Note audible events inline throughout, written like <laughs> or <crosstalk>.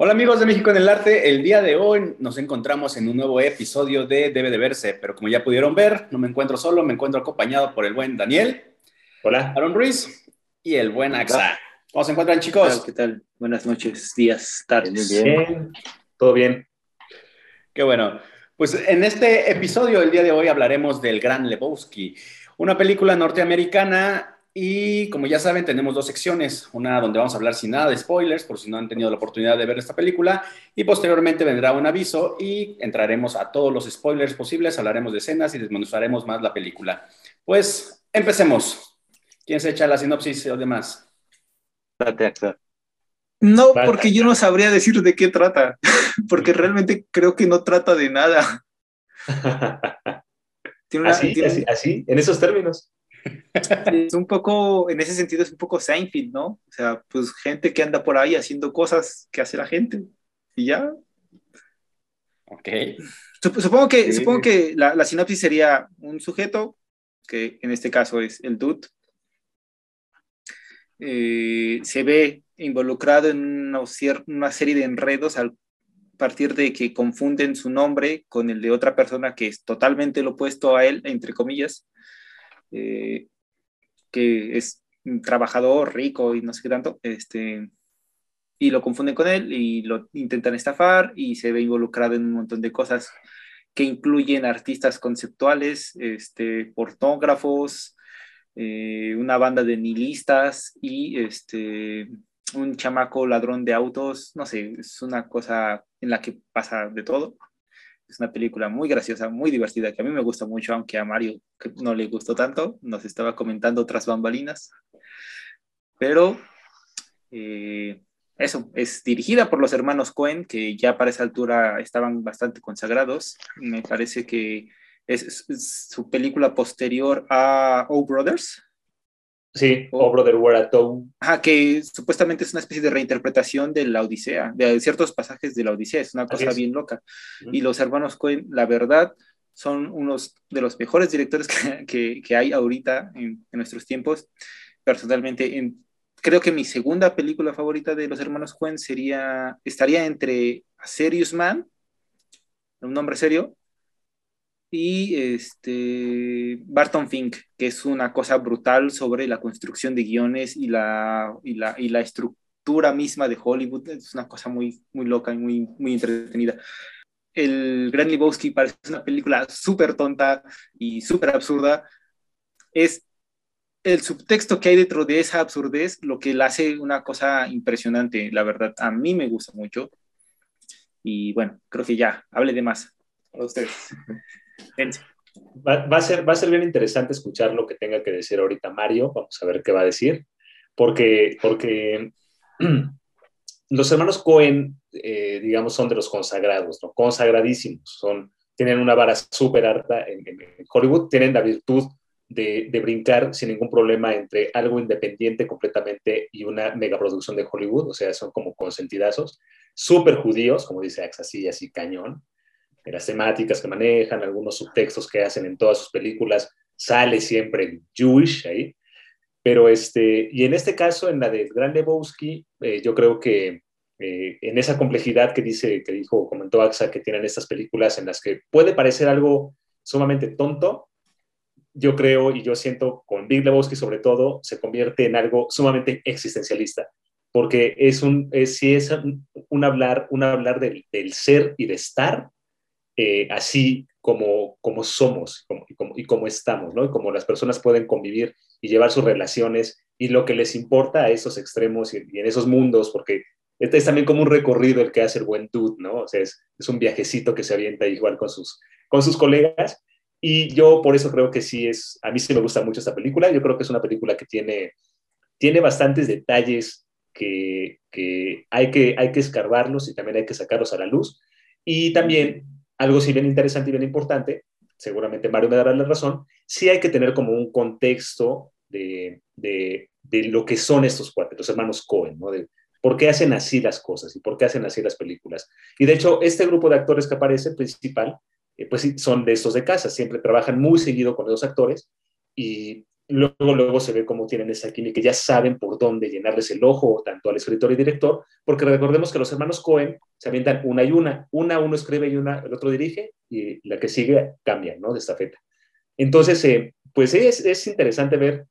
Hola amigos de México en el Arte, el día de hoy nos encontramos en un nuevo episodio de Debe de Verse, pero como ya pudieron ver, no me encuentro solo, me encuentro acompañado por el buen Daniel. Hola. Aaron Ruiz y el buen Axa. ¿Cómo se encuentran chicos? ¿Qué tal? Buenas noches, días, tardes. Bien, bien. todo bien. Qué bueno. Pues en este episodio, el día de hoy, hablaremos del Gran Lebowski, una película norteamericana y como ya saben, tenemos dos secciones, una donde vamos a hablar sin nada de spoilers, por si no han tenido la oportunidad de ver esta película, y posteriormente vendrá un aviso y entraremos a todos los spoilers posibles, hablaremos de escenas y desmenuzaremos más la película. Pues empecemos. ¿Quién se echa la sinopsis o demás? No, porque yo no sabría decir de qué trata, <laughs> porque realmente creo que no trata de nada. <laughs> ¿Así, así, así, en esos términos. Es un poco, en ese sentido es un poco Seinfeld, ¿no? O sea, pues gente que anda por ahí haciendo cosas que hace la gente y ya. Ok. Supongo que, supongo que la, la, sinopsis sería un sujeto, que en este caso es el dude, eh, se ve involucrado en una, una serie de enredos al partir de que confunden su nombre con el de otra persona que es totalmente lo opuesto a él, entre comillas, eh, que es un trabajador rico y no sé qué tanto, este, y lo confunden con él y lo intentan estafar y se ve involucrado en un montón de cosas que incluyen artistas conceptuales, este, portógrafos, eh, una banda de nihilistas y este, un chamaco ladrón de autos, no sé, es una cosa en la que pasa de todo. Es una película muy graciosa, muy divertida, que a mí me gusta mucho, aunque a Mario no le gustó tanto. Nos estaba comentando otras bambalinas. Pero eh, eso, es dirigida por los hermanos Cohen, que ya para esa altura estaban bastante consagrados. Me parece que es, su película posterior a O Brothers, Sí, O, Brother Where a Ajá, que supuestamente es una especie de reinterpretación de la Odisea, de ciertos pasajes de la Odisea, es una cosa bien loca. Y los hermanos Cohen, la verdad, son unos de los mejores directores que, que, hay ahorita en, en, nuestros tiempos. Personalmente, en, creo que mi segunda película favorita de los hermanos Cohen sería, estaría entre A Serious Man, un nombre serio, y este Barton Fink, que es una cosa brutal sobre la construcción de guiones y la, y la, y la estructura misma de Hollywood. Es una cosa muy, muy loca y muy, muy entretenida. El Gran Lebowski parece una película súper tonta y súper absurda. Es el subtexto que hay dentro de esa absurdez lo que la hace una cosa impresionante, la verdad. A mí me gusta mucho. Y bueno, creo que ya, hable de más a ustedes. <laughs> Va, a ser, va a ser bien interesante escuchar lo que tenga que decir ahorita Mario. Vamos a ver qué va a decir. Porque, porque <clears throat> los hermanos Cohen, eh, digamos, son de los consagrados, ¿no? consagradísimos. Son, tienen una vara súper alta en, Hollywood. Tienen la virtud de, de, brincar sin ningún problema entre algo independiente completamente y una megaproducción de Hollywood. O sea, son como consentidazos. Súper judíos, como dice Ax, así, así cañón las temáticas que manejan, algunos subtextos que hacen en todas sus películas, sale siempre Jewish ahí. Pero este, y en este caso, en la de Gran Lebowski, eh, yo creo que eh, en esa complejidad que dice, que dijo, comentó Axa, que tienen estas películas en las que puede parecer algo sumamente tonto, yo creo y yo siento con Big Lebowski sobre todo, se convierte en algo sumamente existencialista, porque es un, es, sí es un, hablar, un hablar del, del, ser y de estar, eh, así como, como somos y como, y como estamos, ¿no? Y como las personas pueden convivir y llevar sus relaciones y lo que les importa a esos extremos y, en esos mundos, porque este es también como un recorrido el que hace el buen dude, ¿no? O sea, es, es, un viajecito que se avienta igual con sus, con sus colegas. Y yo por eso creo que sí es, a mí sí me gusta mucho esta película. Yo creo que es una película que tiene, tiene bastantes detalles que, que, hay que hay que escarbarlos y también hay que sacarlos a la luz. Y también algo sí bien interesante y bien importante, seguramente Mario me dará la razón, sí hay que tener como un contexto de, de, lo que son estos cuates, los hermanos Cohen, ¿no? De por qué hacen así las cosas y por qué hacen así las películas. Y de hecho, este grupo de actores que aparece, principal, eh, pues son de estos de casa, siempre trabajan muy seguido con los actores y luego, luego se ve cómo tienen esa química, ya saben por dónde llenarles el ojo, tanto al escritor y director, porque recordemos que los hermanos Cohen se avientan una y una, una uno escribe y una el otro dirige, y la que sigue cambia, ¿no? De esta feta. Entonces, eh, pues es, es, interesante ver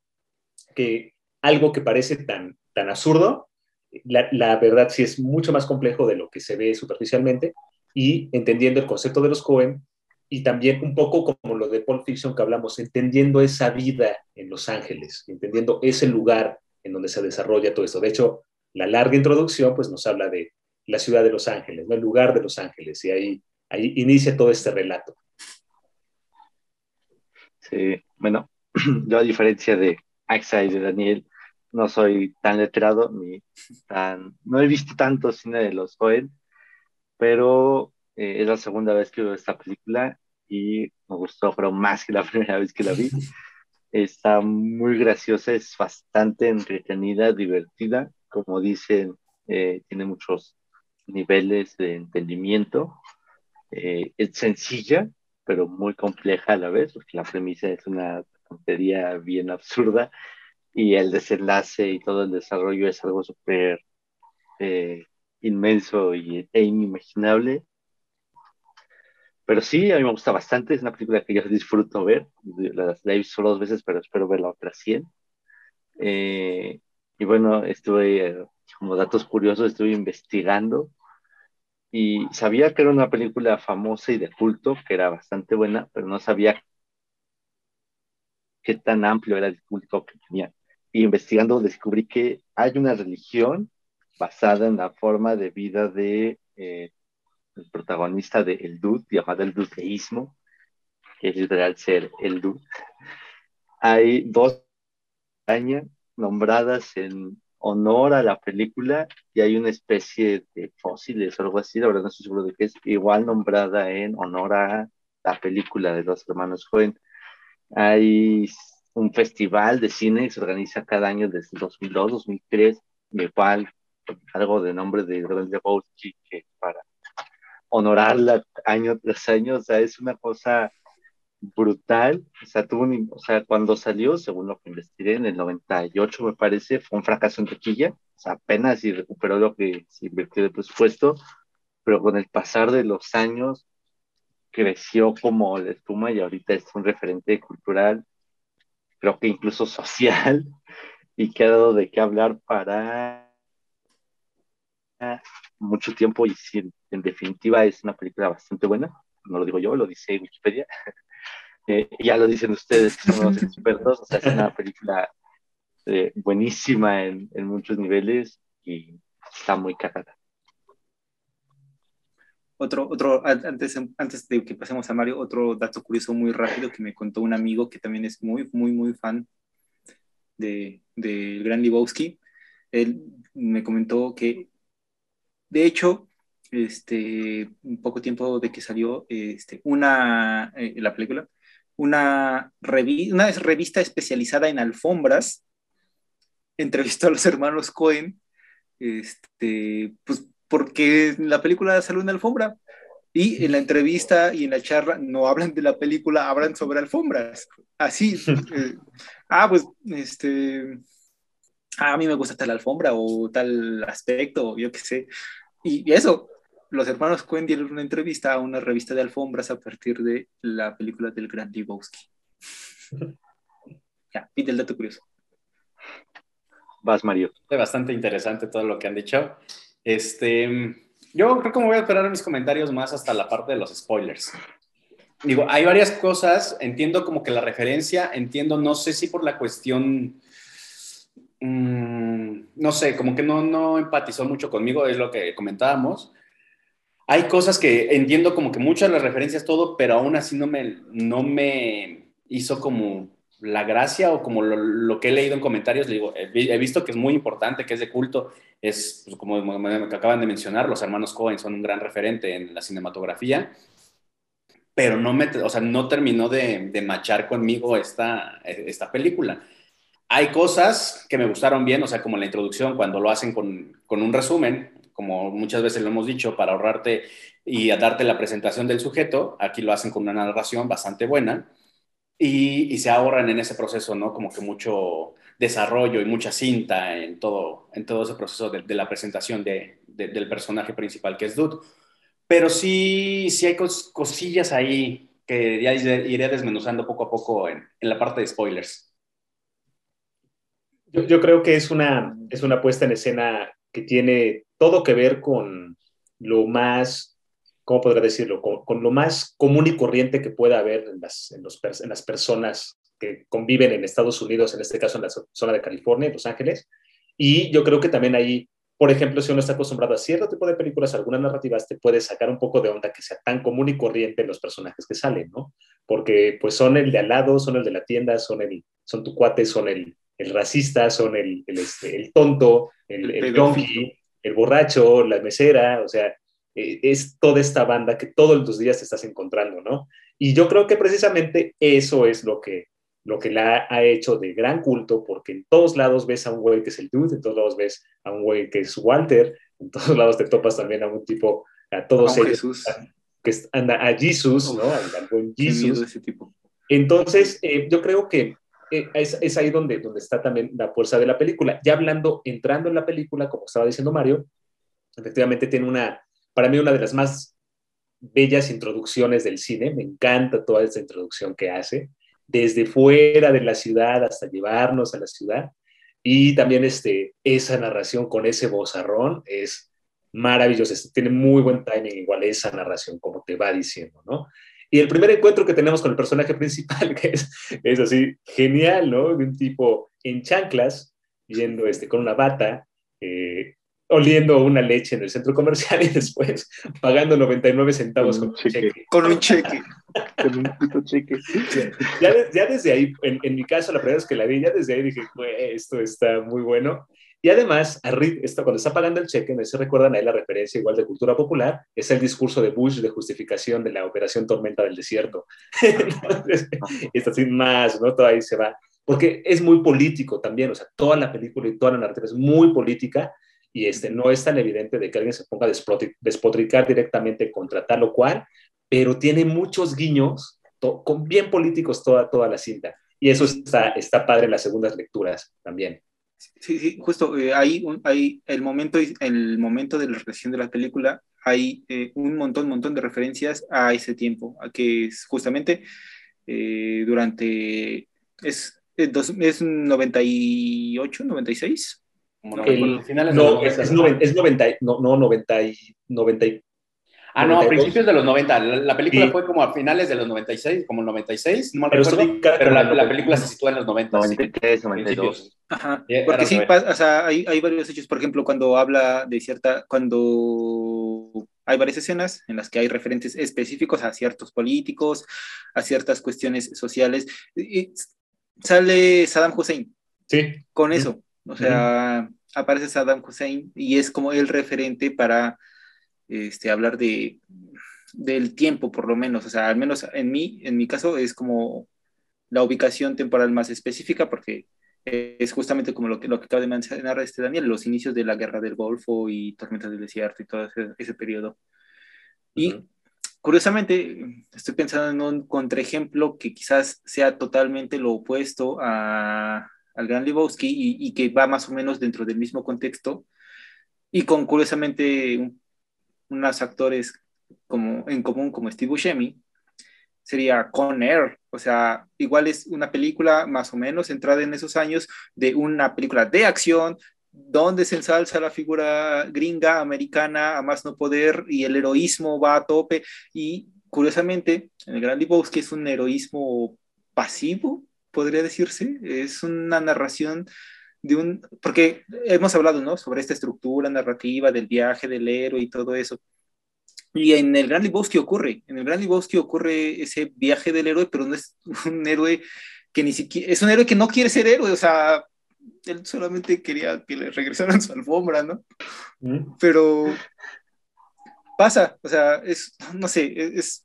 que algo que parece tan, tan absurdo, la verdad sí es mucho más complejo de lo que se ve superficialmente, y entendiendo el concepto de los Cohen, y también un poco como lo de Pulp Fiction que hablamos, entendiendo esa vida en Los Ángeles, entendiendo ese lugar en donde se desarrolla todo esto. De hecho, la larga introducción pues nos habla de la ciudad de Los Ángeles, ¿no? el lugar de Los Ángeles, y ahí, ahí inicia todo este relato. Sí, bueno, <clears throat> yo a diferencia de Axa y de Daniel, no soy tan letrado ni tan, no he visto tanto cine de los Cohen, pero eh, es la segunda vez que veo esta película y me gustó, pero más que la <laughs> primera vez que la vi. Está muy graciosa, es bastante entretenida, divertida. Como dicen, eh, tiene muchos niveles de entendimiento. Eh, es sencilla, pero muy compleja a la vez, porque la premisa es una tontería bien absurda y el desenlace y todo el desarrollo es algo súper inmenso y, e inimaginable. Pero sí, a mí me gusta bastante, es una película que yo disfruto ver, la, he visto solo dos veces, pero espero verla otras 100. Eh, y bueno, estuve, eh, como datos curiosos, estuve investigando y sabía que era una película famosa y de culto, que era bastante buena, pero no sabía qué tan amplio era el culto que tenía. Y investigando descubrí que hay una religión basada en la forma de vida de eh, el protagonista de El Dude, llamado el dudeísmo, que es literal ser el Dude. Hay dos arañas nombradas en honor a la película y hay una especie de fósiles o algo así, la verdad no estoy seguro de qué es, igual nombrada en honor a la película de los hermanos Cohen. Hay un festival de cine que se organiza cada año desde 2002, 2003, igual algo de nombre de Grand Lebowski, que para honorarla año tras año, o sea, es una cosa brutal, o sea, tuvo un, o sea, cuando salió, según lo que investigué, en el 98 me parece, fue un fracaso en taquilla, o sea, apenas y recuperó lo que se invirtió de presupuesto, pero con el pasar de los años creció como la espuma y ahorita es un referente cultural, creo que incluso social, <laughs> y que ha dado de qué hablar para mucho tiempo y si en definitiva es una película bastante buena, no lo digo yo, lo dice Wikipedia, <laughs> eh, ya lo dicen ustedes que son los <laughs> expertos, o sea, es una película eh, buenísima en, en, muchos niveles y está muy cagada. Otro, otro, antes, antes de que pasemos a Mario, otro dato curioso muy rápido que me contó un amigo que también es muy, muy, muy fan de, de Gran Lebowski. Él me comentó que de hecho, este, un poco tiempo de que salió este, una, eh, la película, una, una revista especializada en alfombras entrevistó a los hermanos Cohen, este, pues porque la película salió en alfombra. Y en la entrevista y en la charla no hablan de la película, hablan sobre alfombras. Así. <laughs> Eh, ah, pues, este, a mí me gusta tal alfombra o tal aspecto, yo qué sé. Y, eso, los hermanos Cohen dieron una entrevista a una revista de alfombras a partir de la película del Gran Lebowski. <laughs> ya, pide el dato curioso. Vas, Mario. Bastante interesante todo lo que han dicho. Este, yo creo que me voy a esperar mis comentarios más hasta la parte de los spoilers. Digo, hay varias cosas, entiendo como que la referencia, entiendo, no sé si por la cuestión Mm, no sé, como que no, no empatizó mucho conmigo, es lo que comentábamos. Hay cosas que entiendo como que muchas las referencias, todo, pero aún así no me, no me hizo como la gracia o como lo, que he leído en comentarios, digo, he, visto que es muy importante, que es de culto, es pues, como, como acaban de mencionar, los hermanos Cohen son un gran referente en la cinematografía, pero no, me, o sea, no terminó de, de machar conmigo esta, esta película. Hay cosas que me gustaron bien, o sea, como la introducción, cuando lo hacen con, con un resumen, como muchas veces lo hemos dicho, para ahorrarte y a darte la presentación del sujeto, aquí lo hacen con una narración bastante buena. y, se ahorran en ese proceso, ¿no? Como que mucho desarrollo y mucha cinta en todo, en todo ese proceso de, la presentación de, del personaje principal que es Dude. Pero sí, sí hay cosillas ahí que ya iré desmenuzando poco a poco en, en la parte de spoilers. Yo, yo, creo que es una, es una puesta en escena que tiene todo que ver con lo más ¿cómo podría decirlo? Con, lo más común y corriente que pueda haber en las, en, los, en las personas que conviven en Estados Unidos, en este caso en la zona de California, Los Ángeles. Y yo creo que también ahí, por ejemplo, si uno está acostumbrado a cierto tipo de películas, algunas narrativas, te puede sacar un poco de onda que sea tan común y corriente los personajes que salen, ¿no? Porque pues son el de al lado, son el de la tienda, son, el, son tu cuate, son el, el racista, son el, el, este, el tonto, el, el, el el borracho, la mesera, o sea, eh, es toda esta banda que todos los días te estás encontrando, ¿no? Y yo creo que precisamente eso es lo que, lo que la ha hecho de gran culto, porque en todos lados ves a un güey que es el dude, en todos lados ves a un güey que es Walter, en todos lados te topas también a un tipo, a todos ellos, que anda a Jesus, ¿no? Al buen Jesus. Ese tipo. Entonces, eh, yo creo que eh, es, ahí donde, donde está también la fuerza de la película. Ya hablando, entrando en la película, como estaba diciendo Mario, efectivamente tiene una, para mí una de las más bellas introducciones del cine. Me encanta toda esta introducción que hace, desde fuera de la ciudad hasta llevarnos a la ciudad. Y también este, esa narración con ese bozarrón es maravillosa. Tiene muy buen timing, igual esa narración, como te va diciendo, ¿no? Y el primer encuentro que tenemos con el personaje <laughs> principal, que es, es así genial, ¿no? De un tipo en chanclas, yendo este, con una bata, eh, oliendo una leche en el centro comercial <laughs> y después pagando 99 centavos con un, cheque. Con un cheque. <laughs> con un cheque. Ya, ya, desde ahí, en, en, mi caso, la primera vez que la vi, ya desde ahí dije, esto está muy bueno. Y además, esto, cuando está pagando el cheque, no se recuerdan ahí la referencia igual de cultura popular, es el discurso de Bush de justificación de la operación Tormenta del Desierto. <laughs> Entonces, esto así más, ¿no? Todo ahí se va. Porque es muy político también, o sea, toda la película y toda la narrativa es muy política, y este, no es tan evidente de que alguien se ponga a despotricar directamente contra tal o cual, pero tiene muchos guiños, con bien políticos toda, toda la cinta. Y eso está, está padre en las segundas lecturas también. Sí, sí, justo eh, ahí, hay el momento, el momento de la reacción de la película, hay eh, un montón, montón de referencias a ese tiempo, a que es justamente eh, durante, es, es 98, 96, no, no, es, es, 90, es 90, no, no, 90 y, 90 Ah, no, a principios de los 90. La, película sí. fue como a finales de los 96, como el 96, no me pero recuerdo, pero la, la, película se sitúa en los 90. 93, 92. Ajá, porque sí, o sea, hay, hay varios hechos, por ejemplo, cuando habla de cierta, cuando hay varias escenas en las que hay referentes específicos a ciertos políticos, a ciertas cuestiones sociales, y sale Saddam Hussein. Sí. Con eso. O sea, aparece Saddam Hussein y es como el referente para este, hablar de, del tiempo, por lo menos. O sea, al menos en mí, en mi caso, es como la ubicación temporal más específica porque es justamente como lo que, lo que acaba de mencionar este Daniel, los inicios de la guerra del Golfo y tormentas del desierto y todo ese, periodo. Y curiosamente, estoy pensando en un contraejemplo que quizás sea totalmente lo opuesto a, al Gran Lebowski y, que va más o menos dentro del mismo contexto y con curiosamente unos actores como, en común como Steve Buscemi, sería Con Air, o sea, igual es una película más o menos centrada en esos años de una película de acción donde se ensalza la figura gringa americana a más no poder y el heroísmo va a tope y curiosamente en el Gran Lebowski es un heroísmo pasivo podría decirse. Es una narración de un, porque hemos hablado, ¿no? Sobre esta estructura narrativa del viaje del héroe y todo eso. Y en el Gran Lebowski ocurre, en el Gran Lebowski ocurre ese viaje del héroe, pero no es <laughs> un héroe que ni siquiera, es un héroe que no quiere ser héroe, o sea, él solamente quería que le regresaran su alfombra, ¿no? Mm. Pero pasa, o sea, es, no sé, es,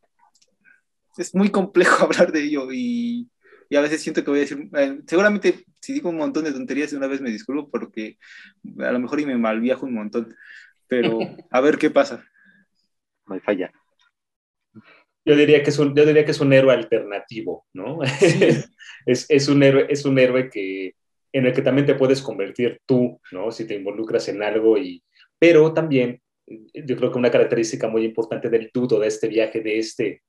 es muy complejo <laughs> hablar de ello y y a veces siento que voy a decir, eh, seguramente si digo un montón de tonterías una vez me disculpo porque a lo mejor y me malviajo un montón, pero <laughs> a ver qué pasa. No hay falla. Yo diría que es un, yo diría que es un héroe alternativo, ¿no? <laughs> es, es, un héroe, es un héroe que, en el que también te puedes convertir tú, ¿no? Si te involucras en algo y... Pero también, yo creo que una característica muy importante del tuto de este viaje, de este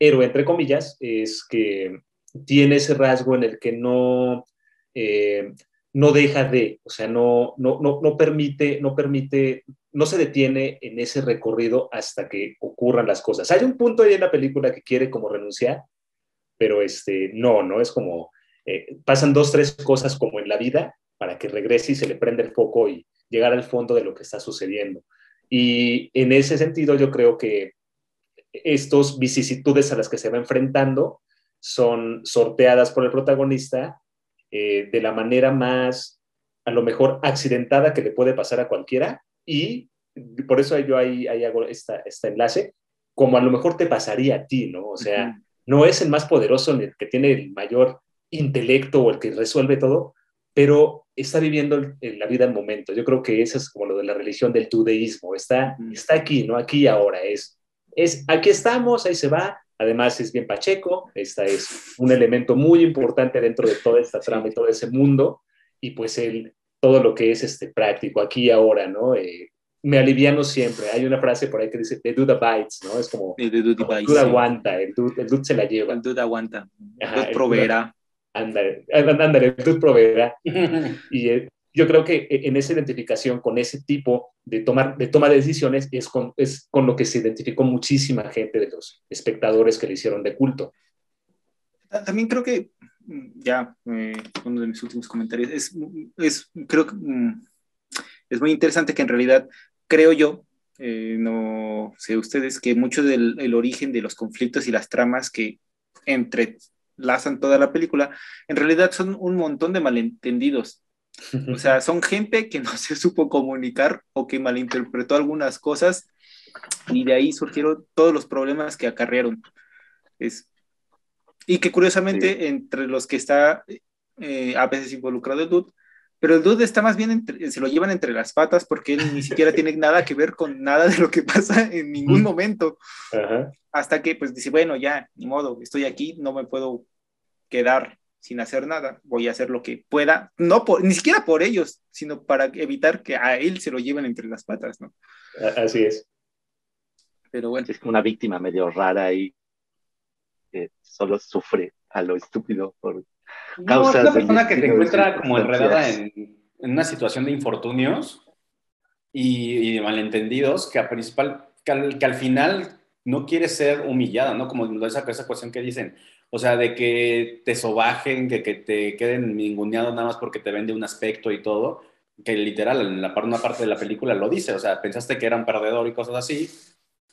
héroe, entre comillas, es que tiene ese rasgo en el que no, eh, no deja de, o sea, no, no, no, no permite, no permite, no se detiene en ese recorrido hasta que ocurran las cosas. Hay un punto ahí en la película que quiere como renunciar, pero este, no, no es como, eh, pasan dos, tres cosas como en la vida para que regrese y se le prenda el foco y llegar al fondo de lo que está sucediendo. Y en ese sentido yo creo que estos vicisitudes a las que se va enfrentando son sorteadas por el protagonista eh, de la manera más, a lo mejor, accidentada que le puede pasar a cualquiera y por eso yo ahí, ahí hago esta, este enlace, como a lo mejor te pasaría a ti, ¿no? O sea, no es el más poderoso ni el que tiene el mayor intelecto o el que resuelve todo, pero está viviendo la vida al momento. Yo creo que eso es como lo de la religión del judaísmo, está, está aquí, ¿no? Aquí ahora es, es, aquí estamos, ahí se va, Además es bien pacheco, esta es un elemento muy importante dentro de toda esta trama y todo ese mundo, y pues el, todo lo que es este práctico, aquí y ahora, ¿no? Eh, me aliviano siempre. Hay una frase por ahí que dice, the dude bites, ¿no? Es como, el dude, aguanta, el dude, el dude, se la lleva. El dude aguanta, el dude proveerá. Ándale, ándale, el dude proveerá. <laughs> y, eh, yo creo que e, en esa identificación con ese tipo de, tomar, de toma de decisiones es con, es con lo que se identificó muchísima gente de los espectadores que le hicieron de culto. También creo que, mm, ya, eh, uno de mis últimos comentarios, es, es, creo que mm, es muy interesante que en realidad, creo yo, eh, no sé ustedes, que mucho del el origen de los conflictos y las tramas que entrelazan toda la película, en realidad son un montón de malentendidos o sea, son gente que no <laughs> se supo comunicar o que malinterpretó algunas cosas y de ahí surgieron todos los problemas que acarrearon. Es, y que curiosamente entre los que está eh, a veces involucrado el dude, pero el dude está más bien, se lo llevan entre las patas porque él ni siquiera <laughs> tiene nada que ver con nada de lo que pasa en ningún momento. Hasta que pues dice, bueno, ya, ni modo, estoy aquí, no me puedo quedar sin hacer nada, voy a hacer lo que pueda, no por, ni siquiera por ellos, sino para evitar que a él se lo lleven entre las patas, ¿no? Así es. Pero bueno. Es como una víctima medio rara y que solo sufre a lo estúpido por causas. es una persona que te encuentra como enredada en, en, una situación de infortunios y, de malentendidos que, a principal, que al, que al final no quiere ser humillada, ¿no? Como esa, esa cuestión que dicen, o sea, de que te sobajen, que, que te queden ninguneados nada más porque te vende un aspecto y todo, que literal, en la, una parte de la película lo dice, o sea, pensaste que era un perdedor y cosas así,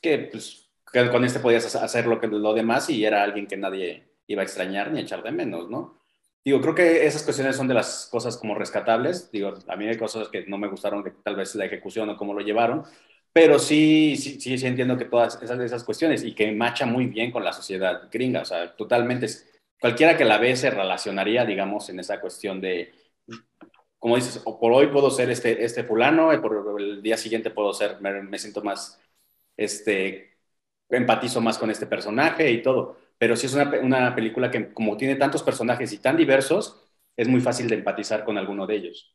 que pues que con este podías hacer lo, que, lo demás y era alguien que nadie iba a extrañar ni echar de menos, ¿no? Digo, creo que esas cuestiones son de las cosas como rescatables. Digo, a mí hay cosas que no me gustaron, que tal vez la ejecución o cómo lo llevaron, pero sí, sí, sí, entiendo que todas esas, esas cuestiones y que macha muy bien con la sociedad gringa, o sea, totalmente, cualquiera que la ve se relacionaría, digamos, en esa cuestión de, como dices, o por hoy puedo ser este, este fulano, y por el día siguiente puedo ser, me, siento más, este, empatizo más con este personaje y todo, pero sí es una, una película que como tiene tantos personajes y tan diversos, es muy fácil de empatizar con alguno de ellos.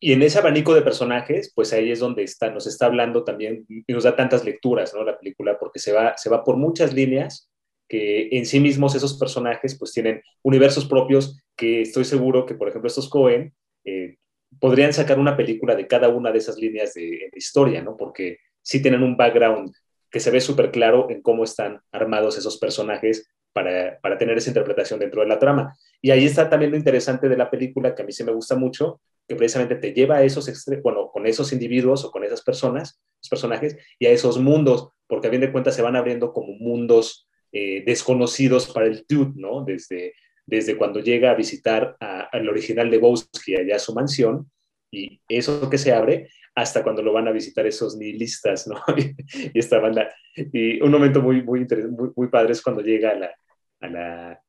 Y en ese abanico de personajes, pues ahí es donde está, nos está hablando también y nos da tantas lecturas, ¿no? La película, porque se va, se va por muchas líneas que en sí mismos esos personajes pues tienen universos propios que estoy seguro que, por ejemplo, estos Cohen eh, podrían sacar una película de cada una de esas líneas de, historia, ¿no? Porque sí tienen un background que se ve súper claro en cómo están armados esos personajes para, para, tener esa interpretación dentro de la trama. Y ahí está también lo interesante de la película, que a mí sí me gusta mucho, que precisamente te lleva a esos, bueno, con esos individuos o con esas personas, los personajes, y a esos mundos, porque a fin de cuentas se van abriendo como mundos eh, desconocidos para el dude, ¿no? Desde, desde cuando llega a visitar al original de Bowski allá a su mansión, y eso que se abre, hasta cuando lo van a visitar esos nihilistas, ¿no? <laughs> y, esta banda. Y un momento muy, muy, muy, muy padre es cuando llega a la, a la,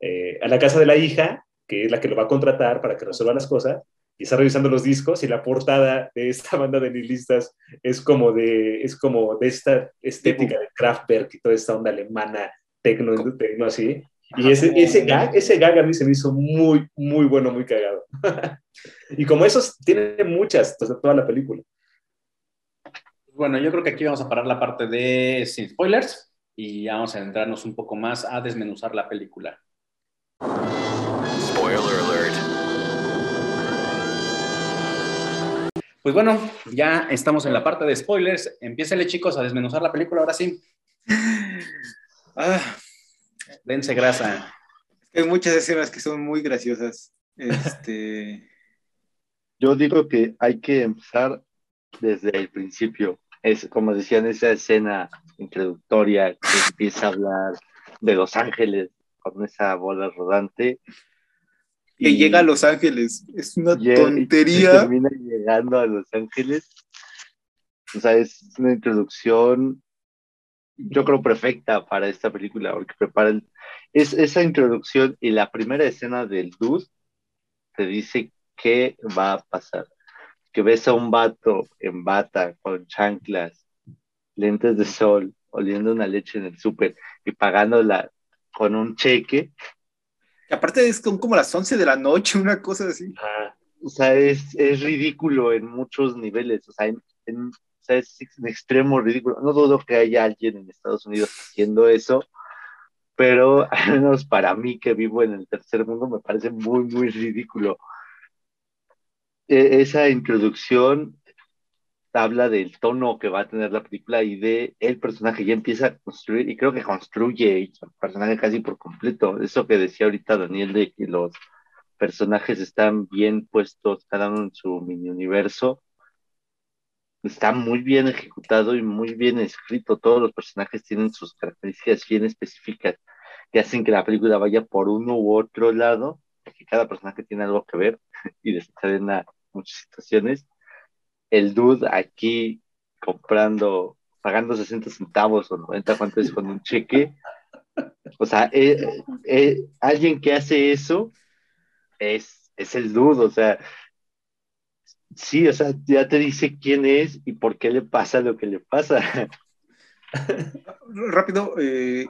eh, a la casa de la hija, que es la que lo va a contratar para que resuelva las cosas, y está revisando los discos y la portada de esta <laughs> banda de nihilistas es como de, es como de esta estética de Kraftwerk y toda esta onda alemana, tecno, tecno así. Y ese, ese, gag, ese gag a mí se me hizo muy, muy bueno, muy cagado. <laughs> y como esos, tiene muchas, toda la película. Bueno, yo creo que aquí vamos a parar la parte de sin spoilers y vamos a entrarnos un poco más a desmenuzar la película. Spoiler alert. Pues bueno, ya estamos en la parte de spoilers. Empiécele, chicos, a desmenuzar la película ahora sí. Ah, dense grasa. Hay muchas escenas que son muy graciosas. Este... <laughs> Yo digo que hay que empezar desde el principio. Es como decían, esa escena introductoria que empieza a hablar de Los Ángeles con esa bola rodante. Que llega a Los Ángeles. Es una tontería. termina llegando a Los Ángeles. O sea, es una introducción yo creo, perfecta para esta película, porque prepara es, esa introducción y la primera escena del dude te dice qué va a pasar. Que ves a un vato en bata, con chanclas, lentes de sol, oliendo una leche en el súper y pagándola con un cheque. Aparte es como las 11 de la noche, una cosa así. O sea, es, es ridículo en muchos niveles. O sea, en, o sea, es un extremo ridículo. No dudo que haya alguien en Estados Unidos haciendo eso, pero <laughs> al menos para mí que vivo en el tercer mundo me parece muy, muy ridículo. E, esa introducción habla del tono que va a tener la película y de el personaje ya empieza a construir y creo que construye el personaje casi por completo. Eso que decía ahorita Daniel de que los personajes están bien puestos cada uno en su mini universo está muy bien ejecutado y muy bien escrito. Todos los personajes tienen sus características bien específicas que hacen que la película vaya por uno u otro lado, porque cada personaje tiene algo que ver <laughs> y desencadena muchas situaciones. El dude aquí comprando, pagando 60 centavos o 90 cuánto es con un cheque. O sea, eh, eh, alguien que hace eso es, es el dude, o sea, Sí, o sea, ya te dice quién es y por qué le pasa lo que le pasa. <laughs> Rápido, eh,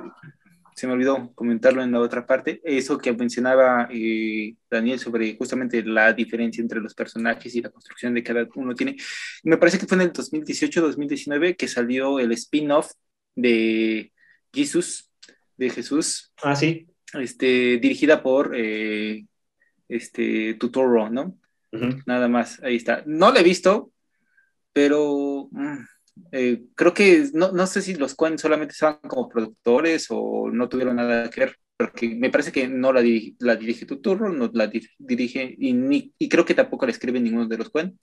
se me olvidó comentarlo en la otra parte, eso que mencionaba eh, Daniel sobre justamente la diferencia entre los personajes y la construcción de cada uno tiene. Me parece que fue en el 2018-2019 que salió el spin-off de Jesus, de Jesús. Ah, sí. Este, dirigida por eh, este, Tutoro, ¿no? Nada más, ahí está. No lo he visto, pero mm, eh, creo que no, no, sé si los Coen solamente estaban como productores o no tuvieron nada que ver, porque me parece que no la, la dirige Tuturro, no la dirige y, ni, y creo que tampoco la escribe ninguno de los Coen.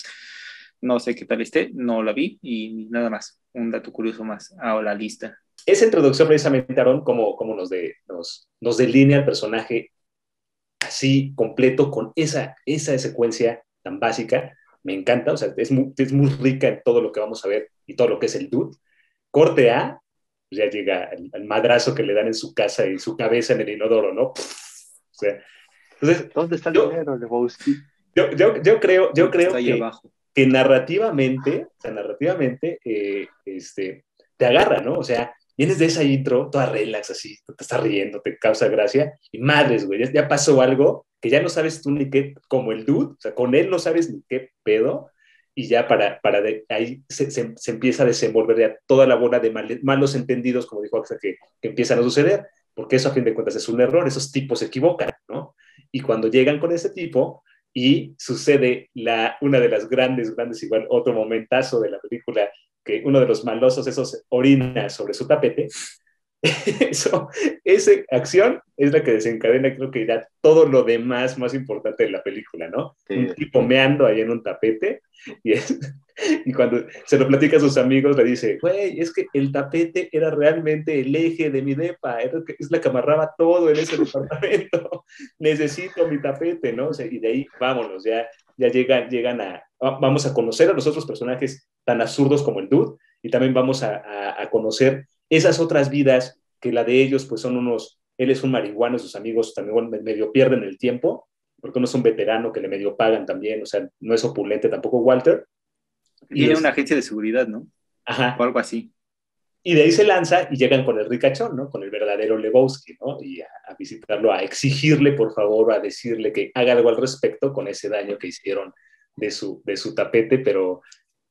No sé qué tal esté, no la vi y nada más. Un dato curioso más a la lista. Esa introducción precisamente, Aaron, como, como nos, de, nos, nos delinea el personaje así completo con esa, esa secuencia tan básica, me encanta, o sea, es muy, es muy rica en todo lo que vamos a ver y todo lo que es el dude. Corte A, pues ya llega al, madrazo que le dan en su casa y su cabeza en el inodoro, ¿no? O sea, entonces, ¿Dónde está el yo, dinero, Yo, yo, yo, creo, yo creo que, que, narrativamente, o sea, narrativamente, eh, este, te agarra, ¿no? O sea, vienes de esa intro, toda relax, así, te estás riendo, te causa gracia, y madres, güey, ya, pasó algo que ya no sabes tú ni qué, como el dude, o sea, con él no sabes ni qué pedo, y ya para, para de, ahí se, se, empieza a desenvolver ya toda la bola de malos entendidos, como dijo Axa, que, que empiezan a suceder, porque eso a fin de cuentas es un error, esos tipos se equivocan, ¿no? Y cuando llegan con ese tipo, y sucede la, una de las grandes, grandes, igual otro momentazo de la película, que uno de los malosos esos orina sobre su tapete, <laughs> eso, esa acción es la que desencadena, creo que ya todo lo demás más importante de la película, ¿no? Un tipo meando ahí en un tapete y, <laughs> y cuando se lo platica a sus amigos le dice, güey, es que el tapete era realmente el eje de mi depa, es la que amarraba todo en ese <laughs> departamento, necesito mi tapete, ¿no? y de ahí vámonos, ya, ya llegan, llegan a, vamos a conocer a los otros personajes tan absurdos como el Dude y también vamos a, a, a conocer esas otras vidas que la de ellos, pues son unos, él es un marihuano, sus amigos también medio pierden el tiempo, porque uno es un veterano que le medio pagan también, o sea, no es opulente tampoco Walter. Tiene una agencia de seguridad, ¿no? Ajá. O algo así. Y de ahí se lanza y llegan con el ricachón, ¿no? Con el verdadero Lebowski, ¿no? Y a, a, visitarlo, a exigirle, por favor, a decirle que haga algo al respecto con ese daño que hicieron de su, de su tapete, pero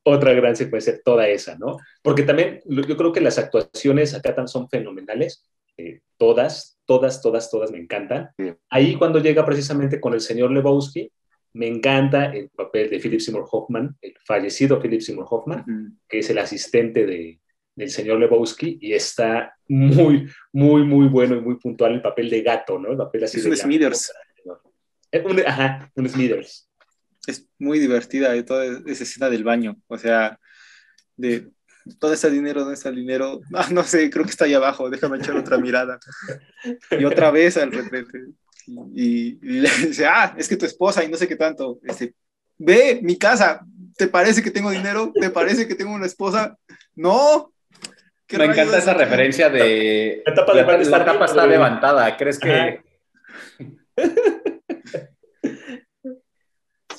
otra gran secuencia, toda esa, ¿no? Porque también yo creo que las actuaciones acá tan son fenomenales, eh, todas, todas, todas, todas me encantan. Ahí cuando llega precisamente con el señor Lebowski, me encanta el papel de Philip Seymour Hoffman, el fallecido Philip Seymour Hoffman, que es el asistente de, del señor Lebowski, y está muy, muy, muy bueno y muy puntual el papel de gato, ¿no? El papel así Es de un la- Smithers. Un- ajá, un Smithers. Es muy divertida eh, toda esa escena del baño. O sea, de ¿dónde está el dinero? ¿Dónde está el dinero? <laughs> Ah, no sé, creo que está ahí abajo. Déjame echar otra mirada. Y otra vez al retrete. Y, y le dice, ah, es que tu esposa y no sé qué tanto. Este, ve mi casa. ¿Te parece que tengo dinero? ¿Te parece que tengo una esposa? No. ¿Qué Me encanta esa referencia de La tapa está la tapa está levantada. ¿Crees que Ajá. <laughs>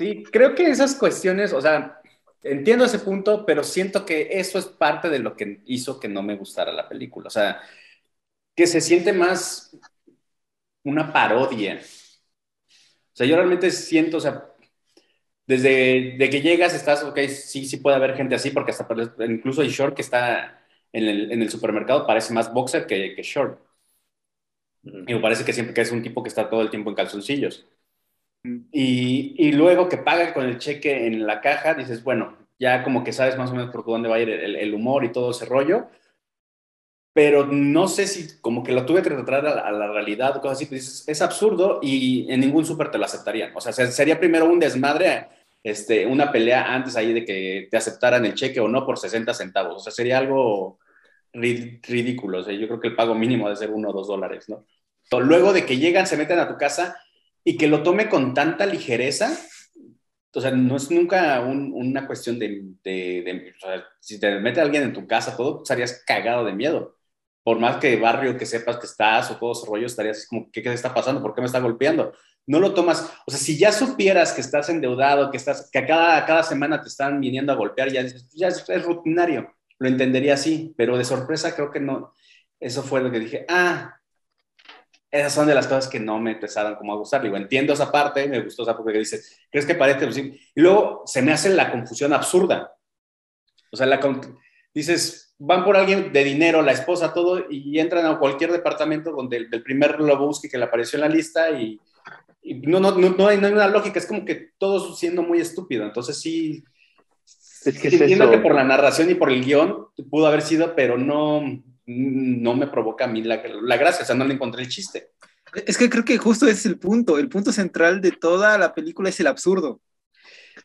Sí, creo que esas cuestiones, o sea, entiendo ese punto, pero siento que eso es parte de lo que hizo que no me gustara la película. O sea, que se siente más una parodia. O sea, yo realmente siento, o sea, desde de que llegas estás, ok, sí, sí puede haber gente así, porque hasta incluso el short que está en el, en el supermercado parece más boxer que, que short. Y me parece que siempre que es un tipo que está todo el tiempo en calzoncillos. Y, luego que paga con el cheque en la caja, dices, bueno, ya como que sabes más o menos por dónde va a ir el, humor y todo ese rollo. Pero no sé si como que lo tuve que retratar a la, realidad o cosas así, pues dices, es absurdo y en ningún súper te lo aceptarían. O sea, se- sería primero un desmadre, este, una pelea antes ahí de que te aceptaran el cheque o no por 60 centavos. O sea, sería algo ri- ridículo. O sea, yo creo que el pago mínimo debe ser uno o dos dólares, ¿no? Luego de que llegan, se meten a tu casa y que lo tome con tanta ligereza, o sea, no es nunca un- una cuestión de, de- o sea, si te mete alguien en tu casa, todo, estarías cagado de miedo. Por más que barrio que sepas que estás o todo ese rollo, estarías como, ¿qué, qué está pasando? ¿Por qué me está golpeando? No lo tomas, o sea, si ya supieras que estás endeudado, que, estás, que a cada, cada semana te están viniendo a golpear, ya, ya es, es rutinario, lo entendería así, pero de sorpresa creo que no, eso fue lo que dije, ah, esas son de las cosas que no me empezaron como a gustar. Digo, entiendo esa parte, me gustó esa parte que dices, ¿crees que parece posible? Y luego se me hace la confusión absurda. O sea, la dices, van por alguien de dinero, la esposa, todo, y entran a cualquier departamento donde el, del primer Lobowski que le apareció en la lista y, y no, no, no, no hay, no hay una lógica, es como que todo siendo muy estúpido. Entonces sí, Es que sí es entiendo que por la narración y por el guion pudo haber sido, pero no, no me provoca a mí la, la gracia, o sea, no le encontré el chiste. Es que creo que justo ese es el punto. El punto central de toda la película es el absurdo.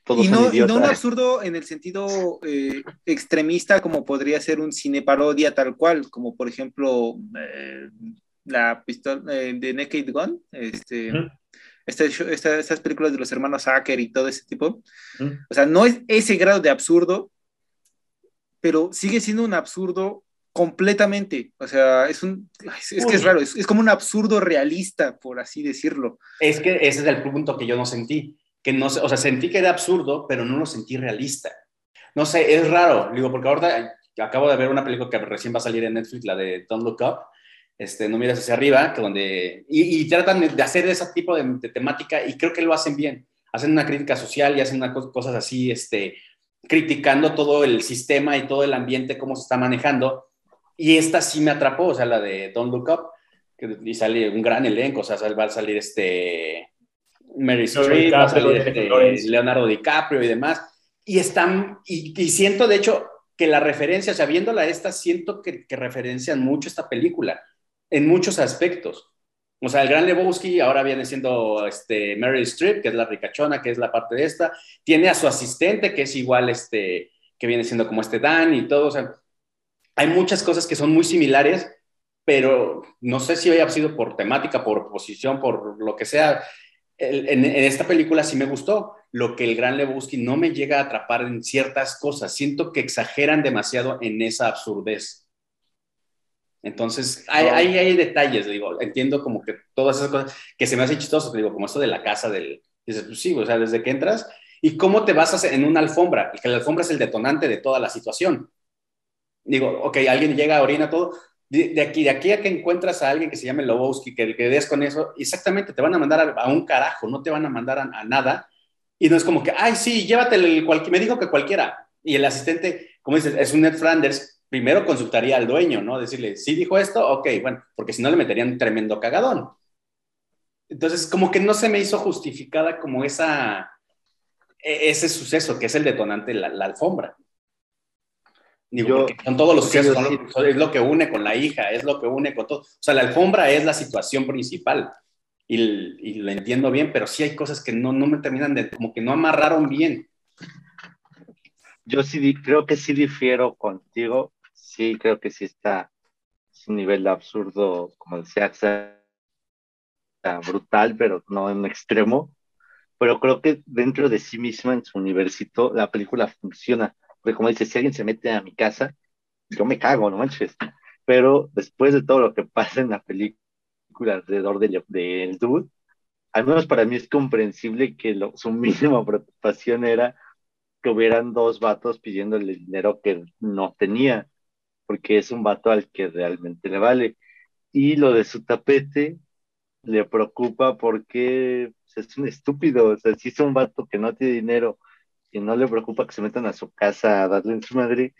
Todos y no, y no un absurdo en el sentido eh, extremista como podría ser un cine parodia tal cual, como por ejemplo eh, la pistola eh, de Naked Gun, este, este show- esta- estas películas de los hermanos Hacker y todo ese tipo. O sea, no es ese grado de absurdo, pero sigue siendo un absurdo completamente. O sea, es un es, es que es raro, es, es como un absurdo realista, por así decirlo. Es que ese es el punto que yo no sentí. Que no o sea, sentí que era absurdo, pero no lo sentí realista. No sé, es raro. Digo, porque ahorita acabo de ver una película que recién va a salir en Netflix, la de Don't Look Up. Este, no miras hacia arriba, que donde. Y, y tratan de hacer ese tipo de, de temática y creo que lo hacen bien. Hacen una crítica social y hacen una co- cosas así, este, criticando todo el sistema y todo el ambiente, cómo se está manejando. Y esta sí me atrapó, o sea, la de Don't Look Up, que, y sale un gran elenco, o sea, va a salir este Mary Streep, va a salir este. Leonardo DiCaprio y demás. Y están, y, y siento de hecho que la referencia, o sea, viéndola esta, siento que, que referencian mucho esta película, en muchos aspectos. O sea, el gran Lebowski ahora viene siendo este, Mary Streep, que es la ricachona, que es la parte de esta. Tiene a su asistente, que es igual, este, que viene siendo como este Dan y todo. O sea, hay muchas cosas que son muy similares, pero no sé si haya sido por temática, por posición, por lo que sea. El- en, en esta película sí me gustó. Lo que el gran Lebowski no me llega a atrapar en ciertas cosas. Siento que exageran demasiado en esa absurdez. Entonces, hay, hay, hay, detalles, digo, entiendo como que todas esas cosas que se me hace chistoso, digo, como esto de la casa del, dices, pues sí, o sea, desde que entras, y cómo te basas en una alfombra, y que la alfombra es el detonante de toda la situación. Digo, ok, alguien llega, orina todo, de, aquí, de aquí a que encuentras a alguien que se llame Lobowski, que, que des con eso, exactamente, te van a mandar a, un carajo, no te van a mandar a, nada, y no es como que, ay, sí, llévate el cualquier, me dijo que cualquiera, y el asistente, como dices, es un Ned Flanders, primero consultaría al dueño, ¿no? Decirle, ¿sí dijo esto? Ok, bueno, porque si no le meterían un tremendo cagadón. Entonces, como que no se me hizo justificada como esa, e, ese suceso que es el detonante, la, la alfombra. Digo, son todos los sucesos, es lo que une con la hija, es lo que une con todo. O sea, la alfombra es la situación principal. Y, y lo entiendo bien, pero sí hay cosas que no, no me terminan de, como que no amarraron bien. Yo sí creo que sí difiero contigo sí creo que sí está es un nivel absurdo, como decía brutal, pero no en extremo. Pero creo que dentro de sí misma, en su universito, la película funciona. Como dice, si alguien se mete a mi casa, yo me cago, no manches. Pero después de todo lo que pasa en la película alrededor del de, dude, al menos para mí es comprensible que lo, su mínima preocupación era que hubieran dos vatos pidiéndole dinero que no tenía porque es un vato al que realmente le vale. Y lo de su tapete le preocupa porque es un estúpido, o sea, si es un vato que no tiene dinero y no le preocupa que se metan a su casa a darle en su madre,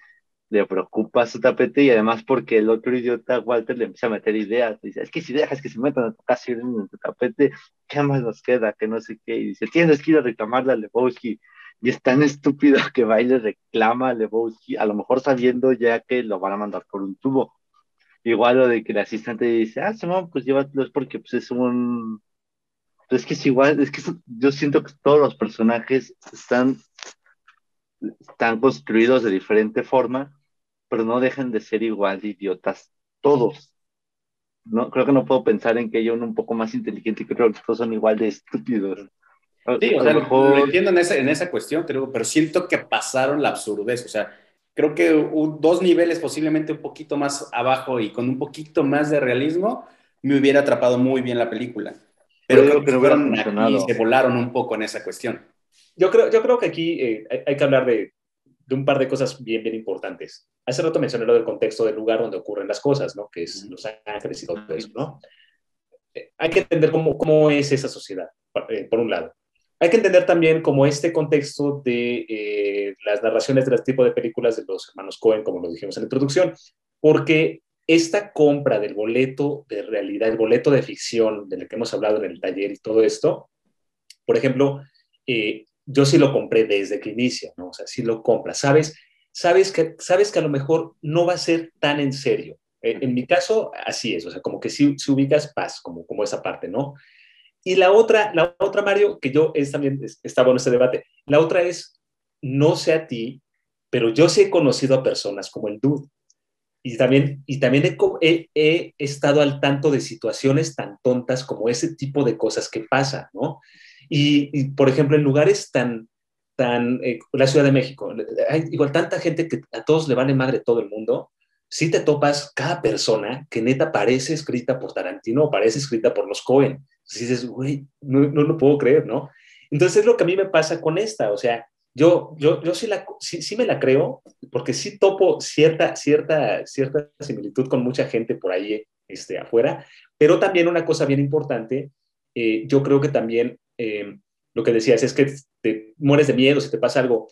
le preocupa su tapete y además porque el otro idiota, Walter, le empieza a meter ideas. Dice, es que si dejas que se metan a tu casa y en tu tapete, ¿qué más nos queda? Que no sé qué. Y dice, tienes que ir a reclamarle a Lebowski y es tan estúpido que va y le reclama a Lebowski, a lo mejor sabiendo ya que lo van a mandar por un tubo. Igual lo de que el asistente dice, ah, Simón, pues llévatelo, es porque pues, es un... Pues es que es igual, es que yo siento que todos los personajes están, están construidos de diferente forma, pero no dejan de ser igual de idiotas, todos. No, creo que no puedo pensar en que hay uno un poco más inteligente y creo que todos son igual de estúpidos. Sí, o sea, lo, entiendo en esa, en esa cuestión, pero, pero siento que pasaron la absurdez. O sea, creo que dos niveles posiblemente un poquito más abajo y con un poquito más de realismo me hubiera atrapado muy bien la película. Pero, creo que fueron aquí, se volaron un poco en esa cuestión. Yo creo, yo creo que aquí eh, hay, que hablar de, de, un par de cosas bien, bien importantes. Hace rato mencioné lo del contexto del lugar donde ocurren las cosas, ¿no? Que es Los Ángeles y todo eso, ¿no? Eh, hay que entender cómo, cómo es esa sociedad, eh, por un lado. Hay que entender también como este contexto de eh, las narraciones de este tipo de películas de los hermanos Cohen, como lo dijimos en la introducción, porque esta compra del boleto de realidad, el boleto de ficción del que hemos hablado en el taller y todo esto, por ejemplo, eh, yo sí lo compré desde que inicia, ¿no? O sea, sí lo compras, ¿sabes? Sabes que, sabes que a lo mejor no va a ser tan en serio. Eh, en mi caso, así es, o sea, como que sí, si ubicas paz, como, como esa parte, ¿no? Y la otra, la otra, Mario, que yo es también, está bueno este debate, la otra es, no sé a ti, pero yo sí he conocido a personas como el Dude. Y también, y también he, he, estado al tanto de situaciones tan tontas como ese tipo de cosas que pasan, ¿no? Y, por ejemplo, en lugares tan, tan, eh, la Ciudad de México, hay igual tanta gente que a todos le vale madre todo el mundo, si te topas cada persona que neta parece escrita por Tarantino o parece escrita por los Cohen. Si dices, güey, no, no, lo puedo creer, ¿no? Entonces es lo que a mí me pasa con esta, o sea, yo, yo, yo sí, la, sí, sí, me la creo, porque sí topo cierta, cierta, cierta similitud con mucha gente por ahí este, afuera, pero también una cosa bien importante, eh, yo creo que también eh, lo que decías es que te mueres de miedo si te pasa algo.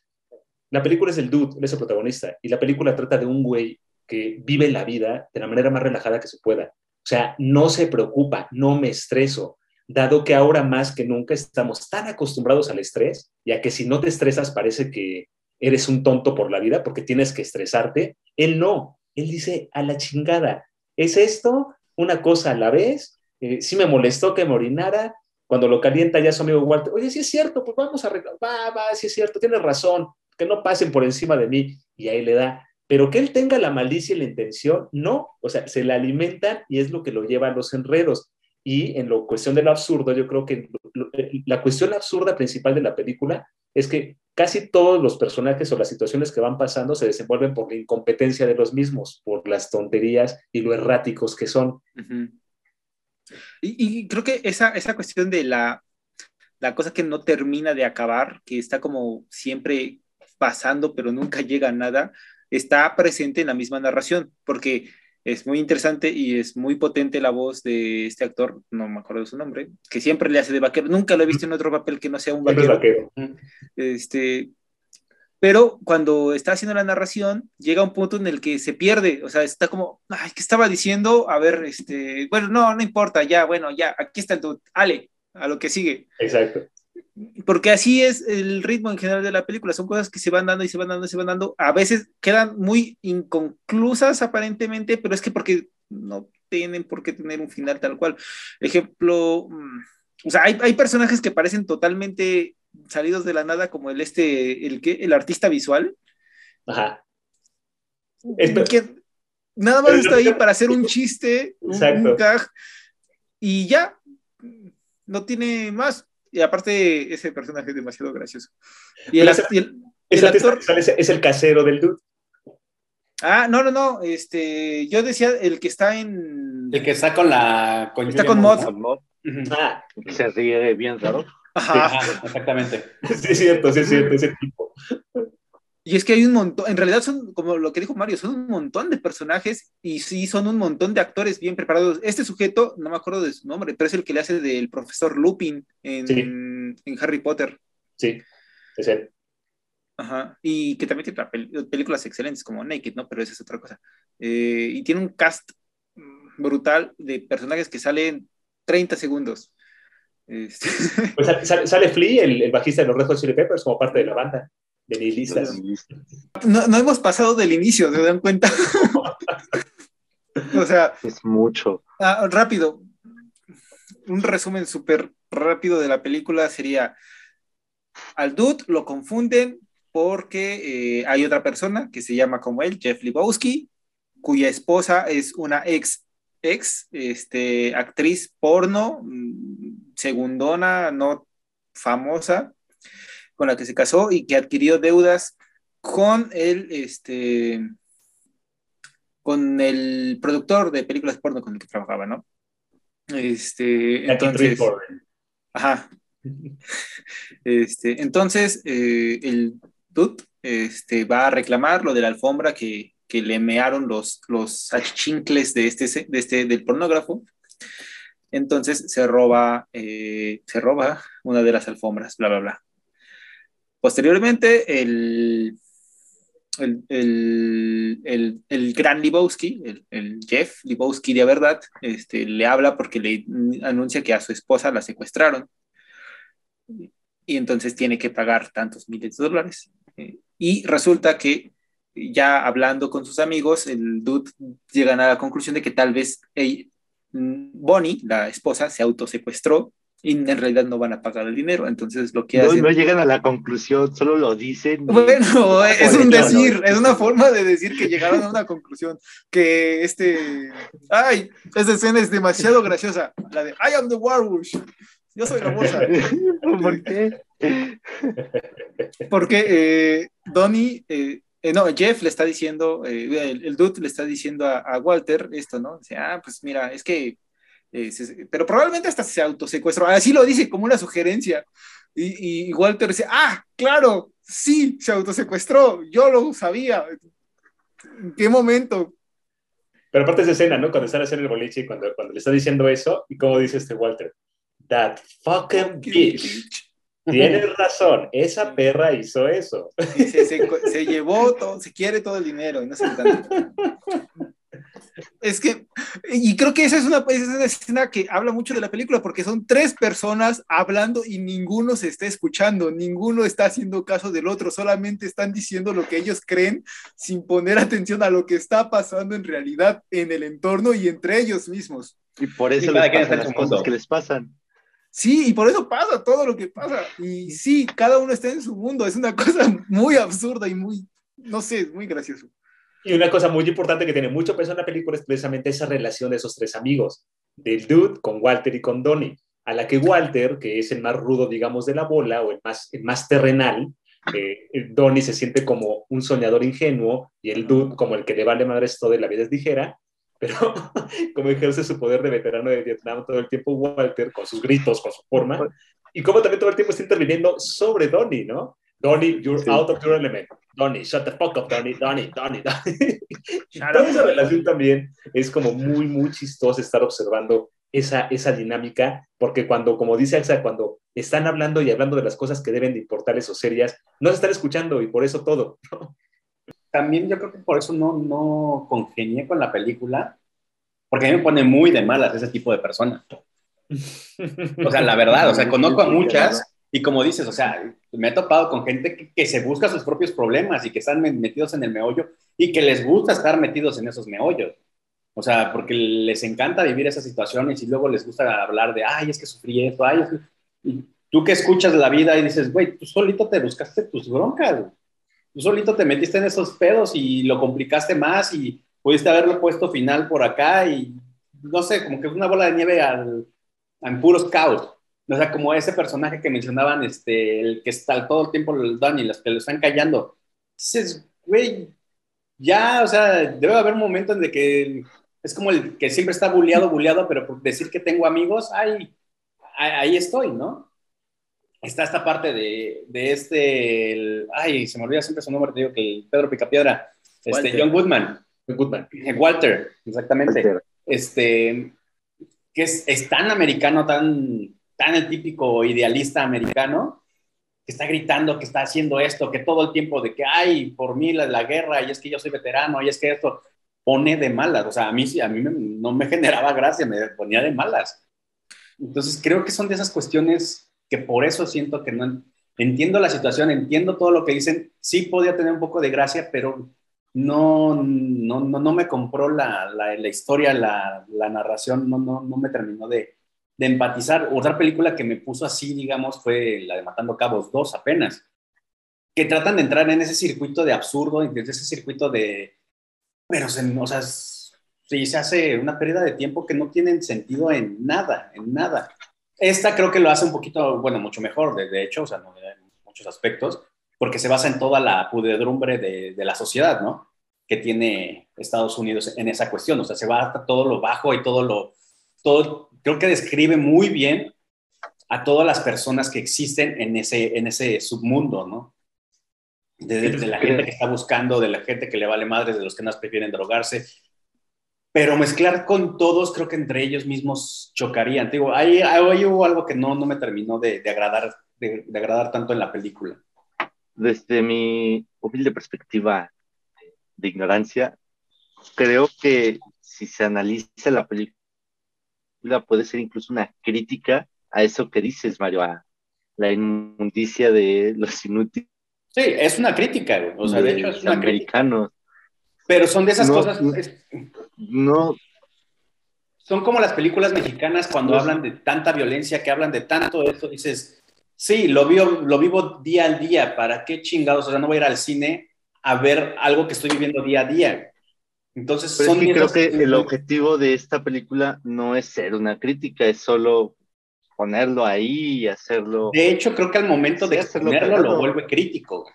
La película es del dude, él es el protagonista, y la película trata de un güey que vive la vida de la manera más relajada que se pueda. O sea, no se preocupa, no me estreso, dado que ahora más que nunca estamos tan acostumbrados al estrés, ya que si no te estresas parece que eres un tonto por la vida porque tienes que estresarte. Él no, él dice a la chingada, es esto, una cosa a la vez, eh, si me molestó que me orinara, cuando lo calienta ya su amigo Walter, oye, si es cierto, pues vamos a arreglar, va, va, si es cierto, tienes razón, que no pasen por encima de mí, y ahí le da. Pero que él tenga la malicia y la intención, no, o sea, se la alimentan y es lo que lo lleva a los enredos. Y en la cuestión del absurdo, yo creo que la cuestión absurda principal de la película es que casi todos los personajes o las situaciones que van pasando se desenvuelven por la incompetencia de los mismos, por las tonterías y lo erráticos que son. Y, y, creo que esa, esa cuestión de la, la cosa que no termina de acabar, que está como siempre pasando, pero nunca llega a nada, está presente en la misma narración, porque es muy interesante y es muy potente la voz de este actor, no me acuerdo de su nombre, que siempre le hace de vaquero. Nunca lo he visto en otro papel que no sea un vaquero. vaquero. Este, pero cuando está haciendo la narración, llega un punto en el que se pierde, o sea, está como, ay, ¿qué estaba diciendo? A ver, este, bueno, no, no importa, ya, bueno, ya, aquí está el Ale, a lo que sigue. Exacto porque así es el ritmo en general de la película, son cosas que se van dando y se van dando y se van dando, a veces quedan muy inconclusas aparentemente, pero es que porque no tienen por qué tener un final tal cual. Ejemplo, mm, o sea, hay, hay personajes que parecen totalmente salidos de la nada, como el este, el que, el artista visual. Ajá. Que nada más está ahí para hacer un chiste, un, un y ya, no tiene más y aparte, ese personaje es demasiado gracioso. Y el, actor... Es, el casero del dude. Ah, no, no, no. Este, yo decía el que está en. El que está con la. está con mod. Ah, se ríe bien raro. Ajá. exactamente. <laughs> Sí, es cierto, sí, es cierto, ese tipo. Y es que hay un montón, en realidad son, como lo que dijo Mario, son un montón de personajes y sí son un montón de actores bien preparados. Este sujeto, no me acuerdo de su nombre, pero es el que le hace del profesor Lupin en, Harry Potter. Sí, es él. Ajá, y que también tiene películas excelentes como Naked, ¿no? Pero esa es otra cosa. Eh, y tiene un cast brutal de personajes que salen 30 segundos. Este <laughs> pues sale, Flea, el, bajista de los Red Hot Chili Peppers, como parte de la banda de nihilistas. No, no hemos pasado del inicio, ¿se dan cuenta? <laughs> o sea. Es mucho. Ah, rápido. Un resumen súper rápido de la película sería: al dude lo confunden porque eh, hay otra persona que se llama como él, Jeff Lebowski, cuya esposa es una ex, ex este, actriz porno, mm, segundona, no famosa, con la que se casó y que adquirió deudas con el, este, con el productor de películas porno con el que trabajaba, ¿no? Este, entonces, ajá. Este, entonces, eh, el dude este, va a reclamar lo de la alfombra que, le mearon los, los achincles de este, de este, del pornógrafo. Entonces se roba, eh, se roba una de las alfombras, bla, bla, bla. Posteriormente, el, el, el, gran Libowski, el, Jeff Libowski de verdad, este, le habla porque le anuncia que a su esposa la secuestraron y entonces tiene que pagar tantos miles de dólares. y resulta que ya hablando con sus amigos, el dude llegan a la conclusión de que tal vez Bonnie, la esposa, se autosecuestró y en realidad no van a pagar el dinero. Entonces lo que no, hacen... No llegan a la conclusión, solo lo dicen. Bueno, es un decir, es una forma de decir que llegaron a una conclusión. Que este... ¡Ay! Esa escena es demasiado graciosa. La de I am the werewolf. Yo soy la bolsa. <laughs> ¿Por qué? Porque eh, Donnie... Eh, eh, no, Jeff le está diciendo, eh, el, dude le está diciendo a, a Walter esto, ¿no? Dice, ah, pues mira, es que eh, pero probablemente hasta se autosecuestró. Así lo dice como una sugerencia. Y, Walter dice, ah, claro, sí, se autosecuestró, yo lo sabía. ¿En qué momento? Pero aparte de esa escena, ¿no? Cuando está en el boliche, cuando, cuando le está diciendo eso, y cómo dice este Walter, that fucking bitch. Tienes <laughs> razón, esa perra hizo eso. Se, llevó todo, se quiere todo el dinero y no se es que, y creo que esa es, una, escena que habla mucho de la película, porque son tres personas hablando y ninguno se está escuchando, ninguno está haciendo caso del otro, solamente están diciendo lo que ellos creen sin poner atención a lo que está pasando en realidad en el entorno y entre ellos mismos. Y por eso les pasan las cosas que les pasan. Sí, y por eso pasa todo lo que pasa. Y sí, cada uno está en su mundo. Es una <laughs> cosa muy absurda y muy, no sé, muy gracioso. Y una cosa muy importante que tiene mucho peso en la película es precisamente esa relación de esos tres amigos, del dude con Walter y con Donnie, a la que Walter, que es el más rudo, digamos, de la bola o el más, el más terrenal, eh, Donnie se siente como un soñador ingenuo y el dude como el que le vale madre todo de la vida es ligera, pero <laughs> como ejerce su poder de veterano de Vietnam todo el tiempo Walter con sus gritos, con su forma, y como también todo el tiempo está interviniendo sobre Donnie, ¿no? Donnie, you're out of your element. Donnie, shut the fuck up, Donnie, Donnie, Donnie, Donnie. <laughs> Toda esa relación también es como muy, muy chistosa estar observando esa, esa dinámica, porque cuando, como dice Elsa, cuando están hablando y hablando de las cosas que deben de importarles o serias, no se están escuchando y por eso todo. <laughs> También yo creo que por eso no, no congenié con la película, porque a mí me pone muy de malas ese tipo de personas. O sea, la verdad, o sea, conozco a muchas y como dices, o sea, me he topado con gente que, que, se busca sus propios problemas y que están metidos en el meollo y que les gusta estar metidos en esos meollos. O sea, porque les encanta vivir esas situaciones y luego les gusta hablar de, ay, es que sufrí esto, ay, es que... Y tú que escuchas la vida y dices, güey, tú solito te buscaste tus broncas, tú solito te metiste en esos pedos y lo complicaste más y pudiste haberlo puesto final por acá y no sé, como que es una bola de nieve al, en puros caos. O sea, como ese personaje que mencionaban, este, el que está todo el tiempo el Dani, los que lo están callando. Dices, güey, ya, o sea, debe haber un momento en el que es como el que siempre está bulleado, bulleado, pero por decir que tengo amigos, ahí, ahí estoy, ¿no? Está esta parte de, de este, el, ay, se me olvida siempre su nombre, te digo que el Pedro Picapiedra, este, John Goodman. Goodman. Walter, exactamente. Este, que es, es, tan americano, tan, tan el típico idealista americano, que está gritando, que está haciendo esto, que todo el tiempo de que, ay, por mí la, la guerra, y es que yo soy veterano, y es que esto, pone de malas. O sea, a mí, a mí no me <laughs> generaba gracia, me ponía de malas. Entonces, creo que son de esas cuestiones que por eso siento que no entiendo la situación, entiendo todo lo que dicen. Sí podía tener un poco de gracia, pero no, no, no, no me compró la, la, historia, la, la, narración, no, no, no me terminó de, de, empatizar. Otra película que me puso así, digamos, fue la de Matando Cabos 2 apenas, que tratan de entrar en ese circuito de absurdo, en ese circuito de, pero, se, o sea, sí se hace una pérdida de tiempo que no tiene sentido en nada, en nada. Esta creo que lo hace un poquito, bueno, mucho mejor, de, de hecho, o sea, no, en muchos aspectos, porque se basa en toda la pudredumbre de, de, la sociedad, ¿no? Que tiene Estados Unidos en esa cuestión, o sea, se va hasta todo lo bajo y todo lo, todo, creo que describe muy bien a todas las personas que existen en ese, en ese submundo, ¿no? de, de, la gente que está buscando, de la gente que le vale madre, de los que más prefieren drogarse. Pero mezclar con todos, creo que entre ellos mismos chocarían. Digo, ahí, ahí hubo algo que no, no me terminó de, de agradar, de, de, agradar tanto en la película. Desde mi humilde perspectiva de ignorancia, creo que si se analiza la película, puede ser incluso una crítica a eso que dices, Mario, a la inmundicia de los inútiles Sí, es una crítica, o sea, de, de hecho es una americanos. Crítica. Pero son de esas no, cosas. No. Son como las películas mexicanas cuando no. hablan de tanta violencia, que hablan de tanto esto, dices, sí, lo vivo, lo vivo día al día, ¿para qué chingados? O sea, no voy a ir al cine a ver algo que estoy viviendo día a día. Entonces, Pero son es que creo que el objetivo de esta película no es ser una crítica, es solo ponerlo ahí y hacerlo. De hecho, creo que al momento sí, de ponerlo lo vuelve crítico.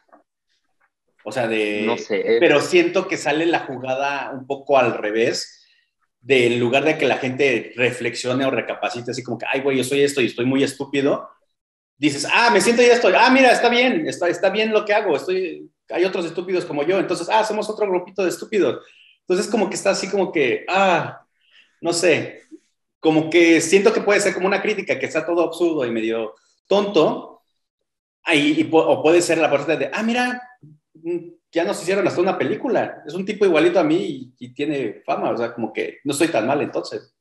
O sea, de. No sé. Pero siento que sale la jugada un poco al revés. De, en lugar de que la gente reflexione o recapacite, así como que, ay, güey, yo soy esto y estoy muy estúpido, dices, ah, me siento ya estoy, ah, mira, está bien, está, está bien lo que hago, estoy, hay otros estúpidos como yo, entonces, ah, somos otro grupito de estúpidos. Entonces, como que está así como que, ah, no sé, como que siento que puede ser como una crítica, que está todo absurdo y medio tonto, ahí, y, o puede ser la parte de, ah, mira, ya nos hicieron hasta una película, es un tipo igualito a mí y, y tiene fama, o sea, como que no estoy tan mal entonces.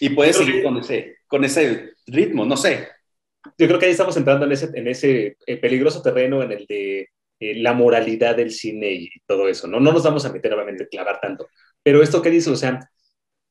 Y puede seguir que, con, ese, con ese ritmo, no sé. Yo creo que ahí estamos entrando en ese, en ese eh, peligroso terreno en el de eh, la moralidad del cine y todo eso, ¿no? No nos vamos a meter, obviamente, a clavar tanto. Pero esto que dice, o sea,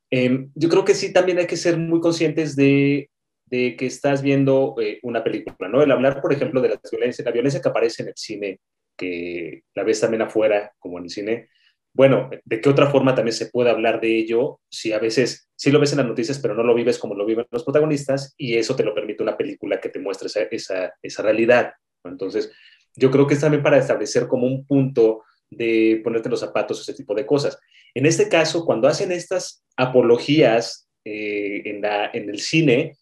eh, yo creo que sí también hay que ser muy conscientes de, de que estás viendo eh, una película, ¿no? El hablar, por ejemplo, de la violencia, la violencia que aparece en el cine, que la ves también afuera, como en el cine. Bueno, ¿de qué otra forma también se puede hablar de ello si a veces sí lo ves en las noticias, pero no lo vives como lo viven los protagonistas y eso te lo permite una película que te muestre esa, esa, esa realidad? Entonces, Yo creo que es también para establecer como un punto de ponerte los zapatos, ese tipo de cosas. En este caso, cuando hacen estas apologías eh, en, la, en el cine,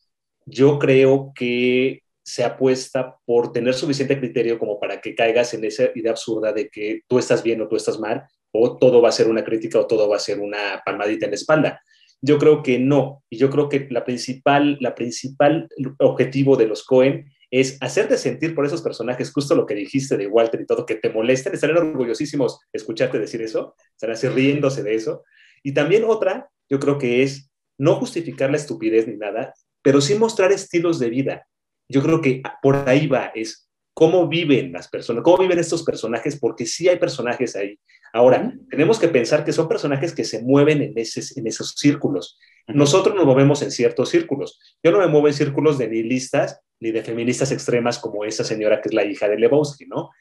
yo creo que se apuesta por tener suficiente criterio como para que caigas en esa idea absurda de que tú estás bien o tú estás mal, o todo va a ser una crítica o todo va a ser una palmadita en la espalda. Yo creo que no, y yo creo que la principal, la principal objetivo de los Cohen es hacerte sentir por esos personajes, justo lo que dijiste de Walter y todo, que te molesten, estarán orgullosísimos escucharte decir eso, estarán así riéndose de eso. Y también otra, yo creo que es no justificar la estupidez ni nada, pero sí mostrar estilos de vida. Yo creo que por ahí va, es cómo viven las personas, cómo viven estos personajes, porque sí hay personajes ahí. Ahora, tenemos que pensar que son personajes que se mueven en, en esos círculos. Nosotros nos movemos en ciertos círculos. Yo no me muevo en círculos de nihilistas ni de feministas extremas como esa señora que es la hija de Lebowski, ¿no?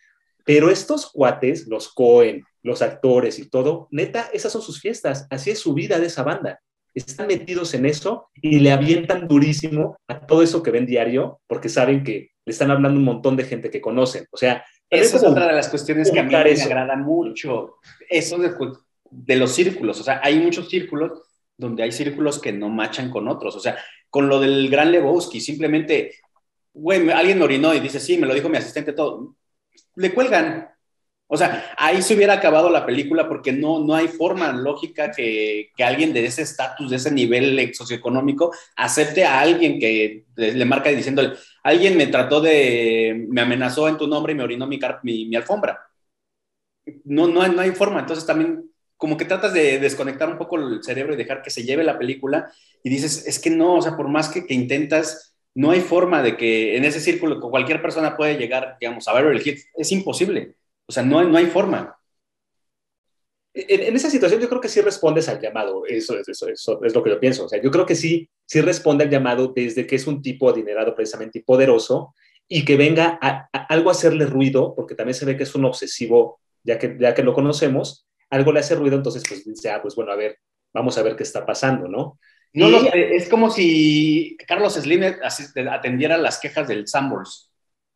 Pero estos cuates, los Cohen, los actores y todo, neta, esas son sus fiestas, así es su vida de esa banda están metidos en eso y le avientan durísimo a todo eso que ven diario porque saben que le están hablando un montón de gente que conocen. O sea, esa es otra de las cuestiones que a mí me agrada mucho. Eso de, de, los círculos. O sea, hay muchos círculos donde hay círculos que no machan con otros. O sea, con lo del gran Lebowski, simplemente, güey, alguien orinó y dice, sí, me lo dijo mi asistente, todo. Le cuelgan. O sea, ahí se hubiera acabado la película porque no, no hay forma lógica que, que alguien de ese estatus, de ese nivel socioeconómico, acepte a alguien que le, marca diciéndole, alguien me trató de, me amenazó en tu nombre y me orinó mi, mi, mi alfombra. No, no, no hay forma. Entonces también como que tratas de desconectar un poco el cerebro y dejar que se lleve la película y dices, es que no, o sea, por más que, intentas, no hay forma de que en ese círculo cualquier persona puede llegar, digamos, a ver el hit. Es imposible. O sea, no, no hay forma. En, esa situación yo creo que sí respondes al llamado, eso, eso, eso, es lo que yo pienso. O sea, yo creo que sí, sí responde al llamado desde que es un tipo adinerado precisamente y poderoso y que venga a, algo a hacerle ruido, porque también se ve que es un obsesivo, ya que, ya que lo conocemos, algo le hace ruido, entonces pues dice, ah, pues bueno, a ver, vamos a ver qué está pasando, ¿no? No, es como si Carlos Slim atendiera las quejas del Sambors.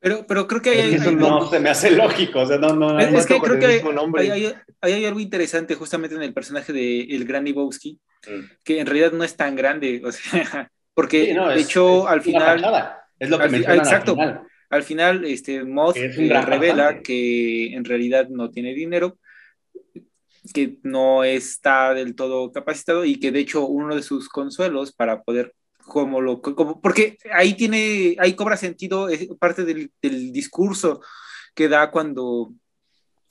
Pero, pero creo que hay, hay, no se me hace lógico, o sea, no, no. Es, que creo que hay, hay, algo interesante justamente en el personaje de el Gran Ibowski, mm. que en realidad no es tan grande, o sea, <laughs> porque de hecho al final... Es lo que me Exacto. Al final, al final este, Moth revela que en realidad no tiene dinero, que no está del todo capacitado y que de hecho uno de sus consuelos para poder como lo, como, porque ahí tiene, ahí cobra sentido parte del, del, discurso que da cuando,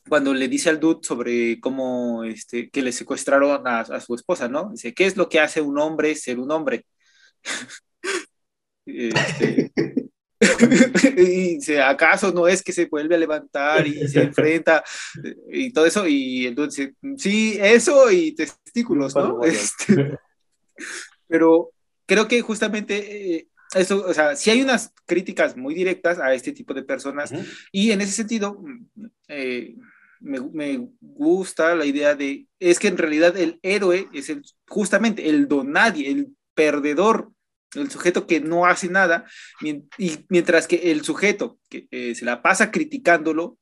cuando le dice al dude sobre cómo, este, que le secuestraron a, a su esposa, ¿no? Dice, ¿qué es lo que hace un hombre ser un hombre? <laughs> este, <laughs> y dice, ¿acaso no es que se vuelve a levantar y se enfrenta y todo eso? Y dice, sí, eso y testículos, ¿no? Este, pero creo que justamente eh, eso, o sea, si hay unas críticas muy directas a este tipo de personas y en ese sentido mm, eh, me, me, gusta la idea de, es que en realidad el héroe es el, justamente el donadie, el perdedor, el sujeto que no hace nada, y mientras que el sujeto que eh, se la pasa criticándolo,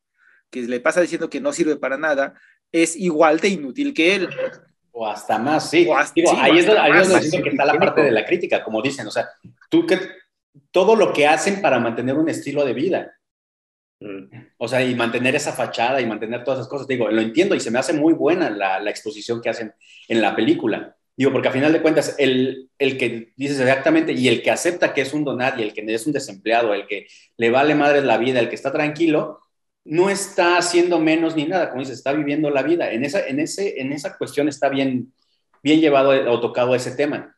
que le pasa diciendo que no sirve para nada, es igual de inútil que él. O hasta más, sí. ahí, es, donde que está la parte de la crítica, como dicen, o sea, tú que todo lo que hacen para mantener un estilo de vida. O sea, y mantener esa fachada y mantener todas esas cosas. Digo, lo entiendo y se me hace muy buena la, la exposición que hacen en la película. Digo, porque a final de cuentas, el, el, que dices exactamente y el que acepta que es un y el que es un desempleado, el que le vale madre la vida, el que está tranquilo, no está haciendo menos ni nada, como dices, está viviendo la vida. En esa, en ese, en esa cuestión está bien, bien llevado o tocado ese tema.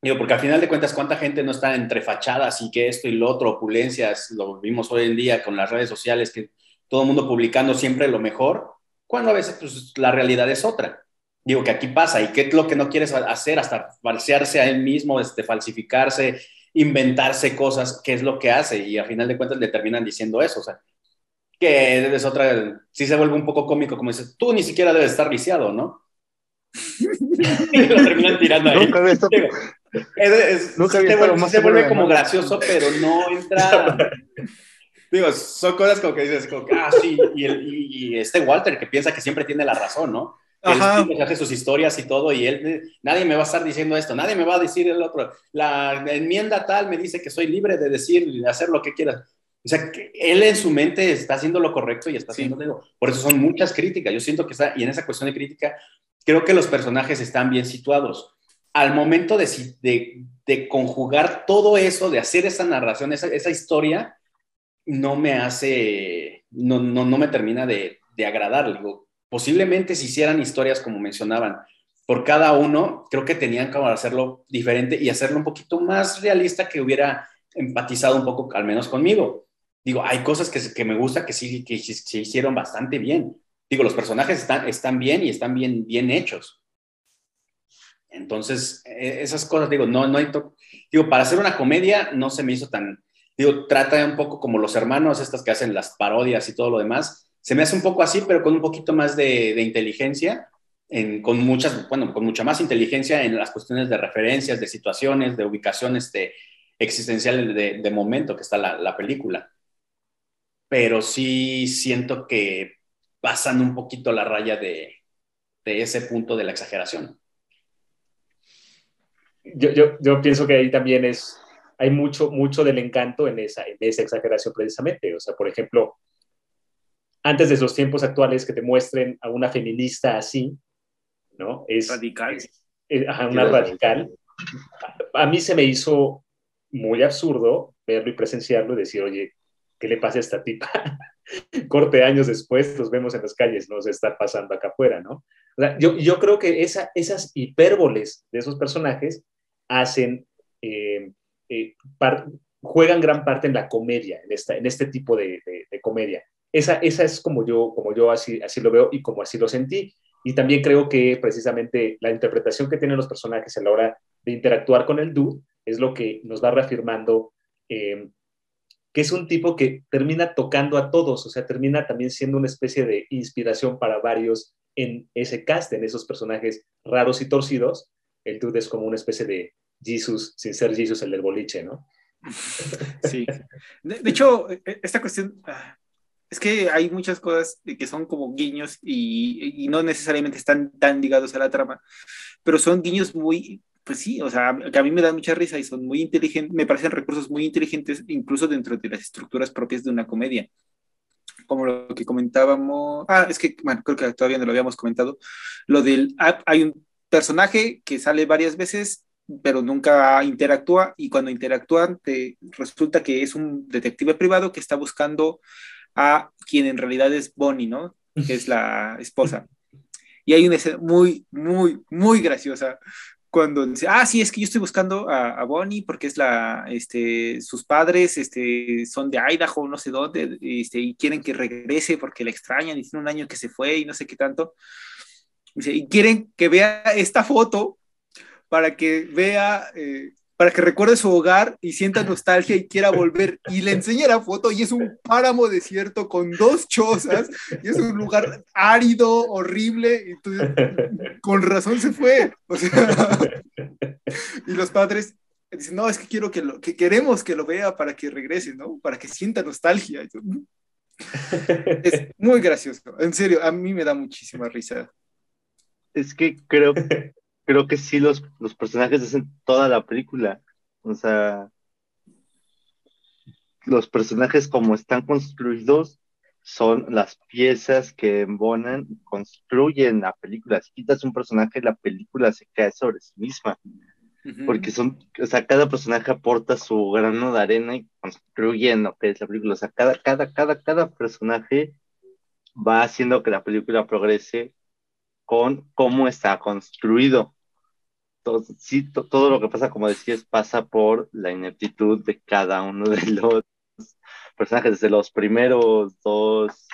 Digo, porque al final de cuentas, ¿cuánta gente no está entre fachadas y que esto y lo otro, opulencias, lo vimos hoy en día con las redes sociales, que todo el mundo publicando siempre lo mejor, cuando a veces pues, la realidad es otra. Digo que aquí pasa, y qué es lo que no quieres hacer, hasta falsearse a él mismo, este, falsificarse, inventarse cosas, qué es lo que hace, y al final de cuentas le terminan diciendo eso, o sea, que es otra, sí se vuelve un poco cómico, como dices, tú ni siquiera debes estar viciado, ¿no? y <laughs> lo terminan tirando ahí. Nunca es, es, Nunca se, vuelve, se vuelve como gracioso, pero no entra. <laughs> digo, son cosas como que dices, como, ah, sí, y, el, y, este Walter que piensa que siempre tiene la razón, ¿no? Ajá. Él hace sus historias y todo, y él, nadie me va a estar diciendo esto, nadie me va a decir el otro. La enmienda tal me dice que soy libre de decir y de hacer lo que quiera. O sea, que él en su mente está haciendo lo correcto y está haciendo, digo, por eso son muchas críticas. Yo siento que está, y en esa cuestión de crítica, creo que los personajes están bien situados. Al momento de, de, de conjugar todo eso, de hacer esa narración, esa, esa historia, no me hace, no, no, no me termina de, de agradar. Digo, posiblemente si hicieran historias como mencionaban, por cada uno, creo que tenían que hacerlo diferente y hacerlo un poquito más realista que hubiera empatizado un poco, al menos conmigo. Digo, hay cosas que, que me gusta que sí, que se hicieron bastante bien. Digo, los personajes están, están bien y están bien, bien hechos. Entonces, e, esas cosas, digo, no, no hay, digo, para hacer una comedia no se me hizo tan, digo, trata un poco como los hermanos, estas que hacen las parodias y todo lo demás, se me hace un poco así, pero con un poquito más de, inteligencia, en, con muchas, bueno, con mucha más inteligencia en las cuestiones de referencias, de situaciones, de ubicaciones de, existenciales de, de, momento que está la, la, película. Pero sí siento que pasan un poquito la raya de, de ese punto de la exageración. Yo, yo, yo, pienso que ahí también es, hay mucho, mucho del encanto en esa, en esa exageración precisamente. O sea, por ejemplo, antes de esos tiempos actuales que te muestren a una feminista así, ¿no? Es radical. una radical. A, mí se me hizo muy absurdo verlo y presenciarlo y decir, oye, ¿qué le pasa a esta tipa? <laughs> Corte años después, los vemos en las calles, no se está pasando acá afuera, ¿no? yo, yo creo que esa, esas hipérboles de esos personajes hacen, eh, eh, juegan gran parte en la comedia, en, esta, en este tipo de, de comedia. Esa, esa es como yo, como yo así, así lo veo y como así lo sentí. Y también creo que precisamente la interpretación que tienen los personajes a la hora de interactuar con el dude es lo que nos va reafirmando eh, que es un tipo que termina tocando a todos, o sea, termina también siendo una especie de inspiración para varios en ese cast, en esos personajes raros y torcidos. El dude es como una especie de Jesus, sin ser Jesus el del boliche, ¿no? Sí. De, hecho, e, e, esta cuestión, ah, es que hay muchas cosas que son como guiños y, no necesariamente están tan ligados a la trama, pero son guiños muy, pues sí, o sea, que a mí me dan mucha risa y son muy inteligentes, me parecen recursos muy inteligentes incluso dentro de las estructuras propias de una comedia. Como lo que comentábamos, ah, es que, bueno, creo que todavía no lo habíamos comentado, lo del, hay un personaje que sale varias veces pero nunca interactúa y cuando interactúan te resulta que es un detective privado que está buscando a quien en realidad es Bonnie, ¿no? Que es la esposa. <laughs> Y hay una escena muy, muy, muy graciosa cuando dice, ah, sí, es que yo estoy buscando a, Bonnie porque es la, este, sus padres, este, son de Idaho, no sé dónde, este, y quieren que regrese porque la extrañan y tiene un año que se fue y no sé qué tanto. y quieren que vea esta foto para que vea eh, para que recuerde su hogar y sienta nostalgia y quiera volver. <laughs> Y le enseña la foto y es un páramo desierto con dos chozas y es un lugar árido, horrible. Y entonces, <laughs> con razón se fue. <laughs> y los padres dicen, no, es que quiero que lo, que queremos que lo vea para que regrese, ¿no? Para que sienta nostalgia. Es muy gracioso. En serio, a mí me da muchísima risa. Es que creo creo que sí los, los personajes hacen toda la película. O sea, los personajes como están construidos son las piezas que embonan, construyen la película. Si quitas un personaje, la película se cae sobre sí misma. Porque son, o sea, cada personaje aporta su grano de arena y construyen lo que es la película. O sea, cada, cada, cada, cada personaje va haciendo que la película progrese con cómo está construido todo, sí, todo lo que pasa, como decías, pasa por la ineptitud de cada uno de <laughs> los personajes, desde los primeros dos,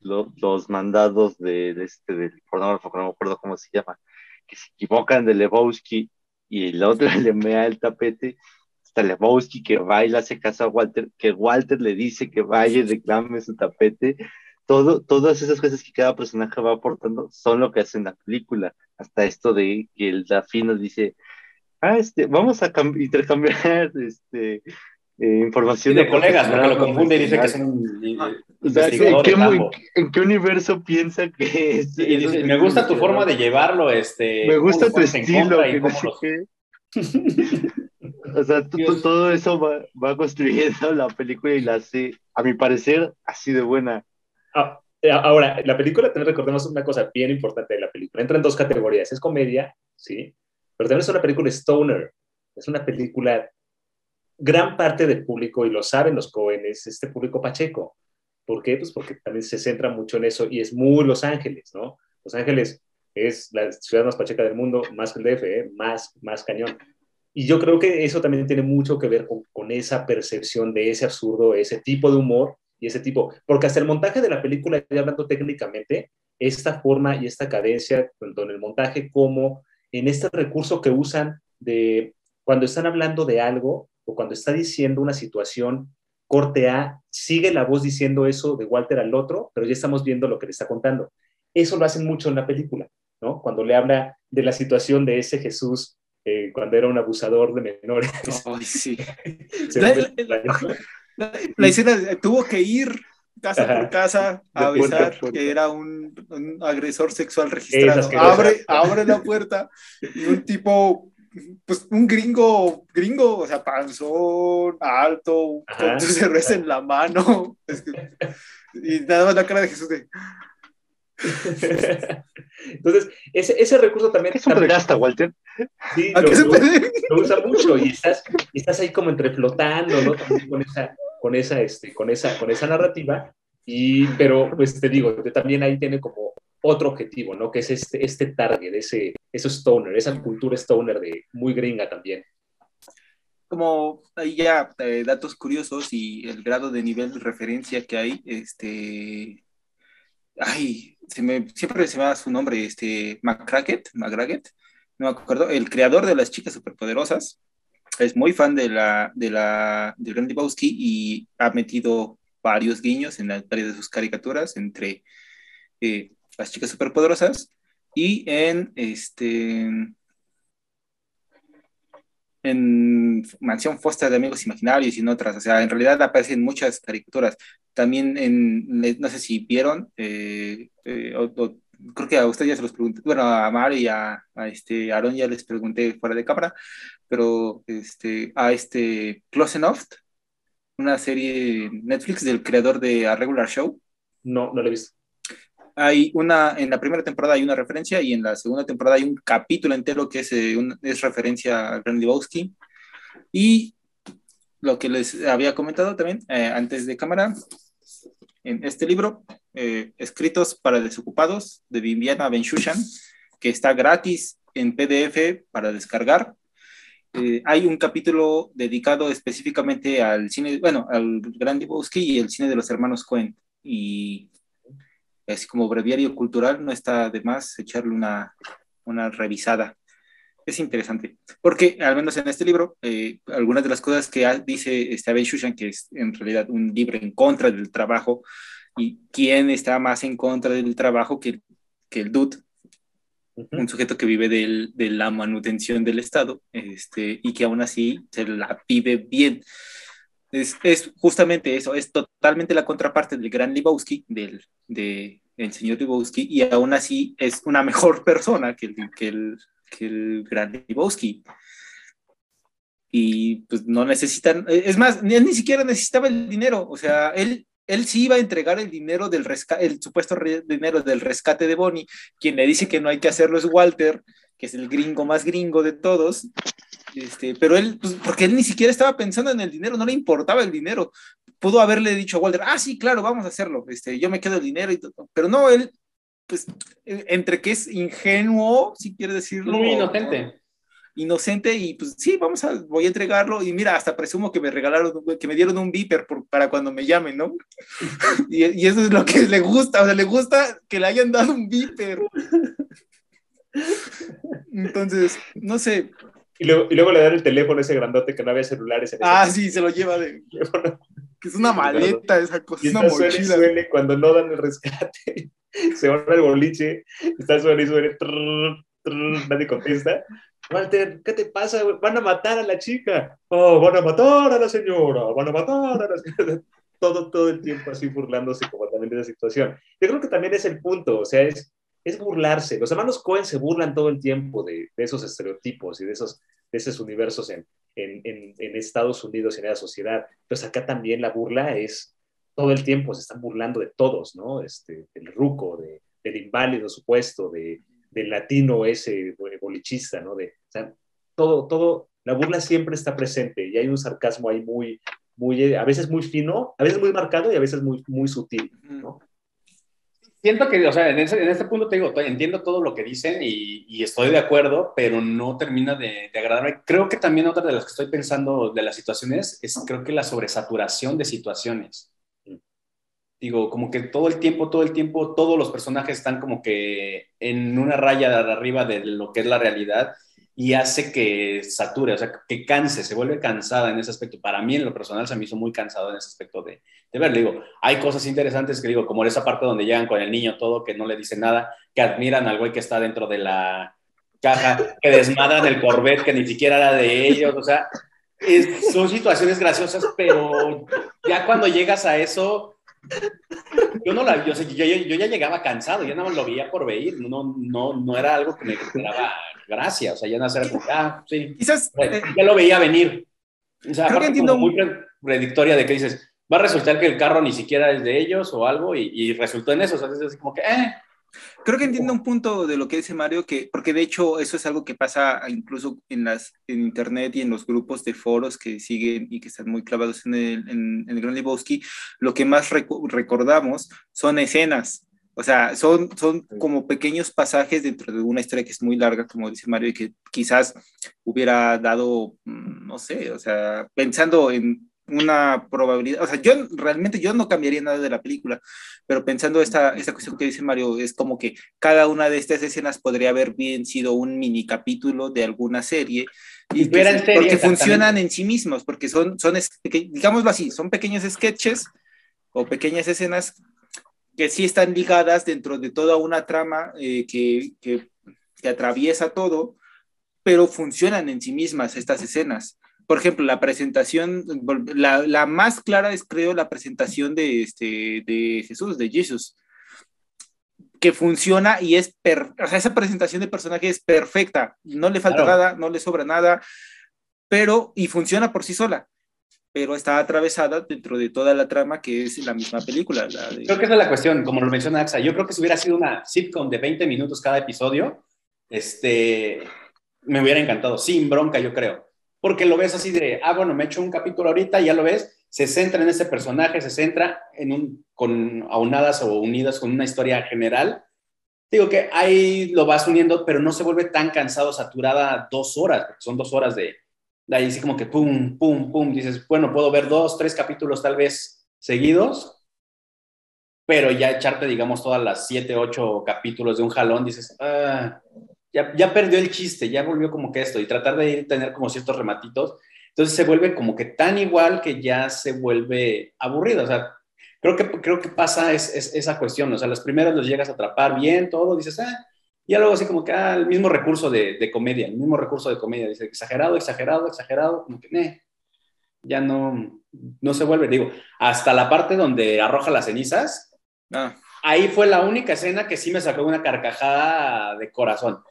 los, mandados de, este, del pornógrafo, no me acuerdo cómo se llama, que se equivocan de Lebowski y el otro <laughs> le mea el tapete, hasta Lebowski que baila, hace caso a Walter, que Walter le dice que vaya y reclame su tapete, todo, todas esas cosas que cada personaje va aportando son lo que hace en la película. Hasta esto de que el Daffy nos dice, ah, este, vamos a intercambiar <laughs> este, eh, información de colegas, porque lo confunde y dice que es profesional. un O sea, ¿en qué, de en universo piensa que <laughs> es? Y dice, me gusta tu forma de llevarlo, este. Me gusta tu estilo, que no sé los-. <laughs> O sea, todo eso va, va construyendo la película y la hace, a mi parecer, así de buena. Ah, eh, ahora, la película, también recordemos una cosa bien importante de la película. Entra en dos categorías. Es comedia, ¿sí? Pero también es una película stoner. Es una película, gran parte del público, y lo saben los jóvenes, este público pacheco. ¿Por qué? Pues porque también se centra mucho en eso y es muy Los Ángeles, ¿no? Los Ángeles es la ciudad más pacheca del mundo, más que el DF, ¿eh? más, más cañón. Y yo creo que eso también tiene mucho que ver con esa percepción de ese absurdo, ese tipo de humor y ese tipo, porque hasta el montaje de la película, ya hablando técnicamente, esta forma y esta cadencia, tanto en el montaje como en este recurso que usan de cuando están hablando de algo o cuando está diciendo una situación, corte A, sigue la voz diciendo eso de Walter al otro, pero ya estamos viendo lo que le está contando. Eso lo hacen mucho en la película, ¿no? Cuando le habla de la situación de ese Jesús eh, cuando era un abusador de menores. Ay, sí. <laughs> La- La, la escena de- tuvo que ir casa Ajá. por casa a avisar puerta. que era un, un agresor sexual registrado. Abre, abre la puerta y un tipo, pues un gringo, gringo, o sea, panzón, alto, Ajá. con su cerveza en la mano. <laughs> Es que- y nada más la cara de Jesús de, <laughs> Entonces, ese, ese recurso también... Es un también- gasta, Walter. Sí, ¿a lo, lo- lo usa mucho y estás, y estás ahí como entre flotando, ¿no? También con esa, con esa, este, con esa, con esa narrativa. Y, pero, pues te digo, también ahí tiene como otro objetivo, ¿no? Que es este, este target, ese, ese stoner, esa cultura stoner de muy gringa también. como ahí ya eh, datos curiosos y el grado de nivel de referencia que hay, este, ay, se me, siempre se me va su nombre, este, McCracket, McCracket, no me acuerdo, el creador de las chicas superpoderosas, es muy fan de la, de la, del Gran Lebowski y ha metido varios guiños en varias de sus caricaturas entre eh, las chicas superpoderosas y en, este, en Mansión Foster de Amigos Imaginarios y en otras. O sea, en realidad aparecen muchas caricaturas. También en, no sé si vieron, eh, eh, creo que a ustedes ya se los pregunté, bueno, a Mario y a, a este Aaron ya les pregunté fuera de cámara, pero este, a este Close Enough, una serie Netflix del creador de A Regular Show. No, no lo he visto. Hay una, en la primera temporada hay una referencia y en la segunda temporada hay un capítulo entero que es, eh, un- es referencia a Grand Lebowski. Y lo que les había comentado también eh, antes de cámara, en este libro, eh, Escritos para Desocupados, de Viviana Benchushan, que está gratis en PDF para descargar. Eh, hay un capítulo dedicado específicamente al cine, bueno, al Grand Lebowski y el cine de los hermanos Cohen. Y así como breviario cultural, no está de más echarle una, una revisada. Es interesante, porque al menos en este libro, eh, algunas de las cosas que dice este Shushan, que es en realidad un libro en contra del trabajo, y quién está más en contra del trabajo que, que el dude, Ujú. un sujeto que vive del- de la manutención del Estado este, y que aún así se la vive bien. Es, es justamente eso, es totalmente la contraparte del gran Lebowski, del de el señor Lebowski, y aún así es una <laughs> mejor persona que el, que el, que el gran Lebowski. Y pues no necesitan, es más, él ni siquiera necesitaba el dinero, o sea, él, él sí iba a entregar el dinero del rescate, el supuesto re- dinero del rescate de Bonnie, quien le dice que no hay que hacerlo es Walter, que es el gringo más gringo de todos, este, pero él, pues, porque él ni siquiera estaba pensando en el dinero, no le importaba el dinero. Pudo haberle dicho a Walter, ah, sí, claro, vamos a hacerlo, este, yo me quedo el dinero, y todo. pero no, él, pues, entre que es ingenuo, si quiere decirlo. Muy inocente. Inocente, y pues sí, vamos a, voy a entregarlo, y mira, hasta presumo que me regalaron, que me dieron un beeper por- para cuando me llamen, ¿no? <laughs> y, y eso es lo que le gusta, o sea, le gusta que le hayan dado un beeper. Entonces, no sé, Y luego, y luego le dan el teléfono a ese grandote que no había celulares en Ah, sí, se lo lleva de. <laughs> teléfono. Que es una maleta esa cosa, Y es una mochila. suene cuando no dan el rescate. Se van al boliche, está suene y trrr, trrr, nadie contesta. Walter, ¿qué te pasa? Van a matar a la chica. Oh, van a matar a la señora, van a matar a la señora. <laughs> Todo, todo el tiempo así burlándose también de la situación. Yo creo que también es el punto, o sea, es, es burlarse. Los hermanos Cohen se burlan todo el tiempo de, de esos estereotipos y de esos, de esos universos en, en, en, en, Estados Unidos y en la sociedad. Entonces acá también la burla es todo el tiempo, se están burlando de todos, ¿no? Este, del ruco, de, del inválido supuesto, de, del latino ese bolichista, ¿no? De, o sea, todo, todo, la burla siempre está presente y hay un sarcasmo ahí muy, muy, a veces muy fino, a veces muy marcado y a veces muy, muy sutil, ¿no? Siento que, o sea, en, ese, en este punto te digo, entiendo todo lo que dicen y, y estoy de acuerdo, pero no termina de, de, agradarme. Creo que también otra de las que estoy pensando de las situaciones es, creo que la sobresaturación de situaciones digo, como que todo el tiempo, todo el tiempo, todos los personajes están como que en una raya de arriba de lo que es la realidad y hace que sature, o sea, que canse, se vuelve cansada en ese aspecto. Para mí, en lo personal, se me hizo muy cansado en ese aspecto de, de ver. Digo, hay cosas interesantes que digo, como esa parte donde llegan con el niño todo, que no le dice nada, que admiran al güey que está dentro de la caja, que desmadran el Corvette, que ni siquiera era de ellos, o sea, es, son situaciones graciosas, pero ya cuando llegas a eso, yo no la, yo, yo, yo, ya llegaba cansado, ya nada más lo veía por ver, no, no, no era algo que me daba gracia, o sea, ya no era como, ah, sí, Quizás, eh, ya lo veía venir. O sea, creo que entiendo muy predictoria de que dices, va a resultar que el carro ni siquiera es de ellos o algo, y, y resultó en eso, o sea, es como que, eh, Creo que entiendo un punto de lo que dice Mario, que, porque de hecho eso es algo que pasa incluso en, las, en internet y en los grupos de foros que siguen y que están muy clavados en el, en, en el Gran Lebowski. Lo que más rec recordamos son escenas, o sea, son, son como pequeños pasajes dentro de una historia que es muy larga, como dice Mario, y que quizás hubiera dado, mm, no sé, o sea, pensando en una probabilidad, o sea, yo realmente yo no cambiaría nada de la película, pero pensando esta, esta cuestión que dice Mario, es como que cada una de estas escenas podría haber bien sido un mini capítulo de alguna serie, y que, serie, porque funcionan en sí mismos, porque son, son digámoslo así, son pequeños sketches o pequeñas escenas que sí están ligadas dentro de toda una trama eh, que, que, que atraviesa todo, pero funcionan en sí mismas estas escenas por ejemplo, la presentación, la, la, más clara es, creo, la presentación de, este, de Jesús, de Jesús, que funciona y es, per, o sea, esa presentación de personaje es perfecta, no le falta claro. nada, no le sobra nada, pero, y funciona por sí sola, pero está atravesada dentro de toda la trama que es la misma película. La de... Creo que esa es la cuestión, como lo menciona Axa, yo creo que si hubiera sido una sitcom de 20 minutos cada episodio, este, me hubiera encantado, sin bronca, yo creo porque lo ves así de, ah, bueno, me echo un capítulo ahorita, ya lo ves, se centra en ese personaje, se centra en un, con aunadas o unidas con una historia general. Digo que ahí lo vas uniendo, pero no se vuelve tan cansado, saturada dos horas, porque son dos horas de, de ahí así como que pum, pum, pum, dices, bueno, puedo ver dos, tres capítulos tal vez seguidos, pero ya echarte, digamos, todas las siete, ocho capítulos de un jalón, dices, ah, ya, ya perdió el chiste, ya volvió como que esto, y tratar de ir, tener como ciertos rematitos, entonces se vuelve como que tan igual que ya se vuelve aburrido, o sea, creo que, creo que pasa es, es, esa cuestión, o sea, las primeras los llegas a atrapar bien, todo, dices, ah, y luego así como que, ah, el mismo recurso de, de comedia, el mismo recurso de comedia, dice, exagerado, exagerado, exagerado, como que, eh, ya no, no se vuelve, digo, hasta la parte donde arroja las cenizas, ah. ahí fue la única escena que sí me sacó una carcajada de corazón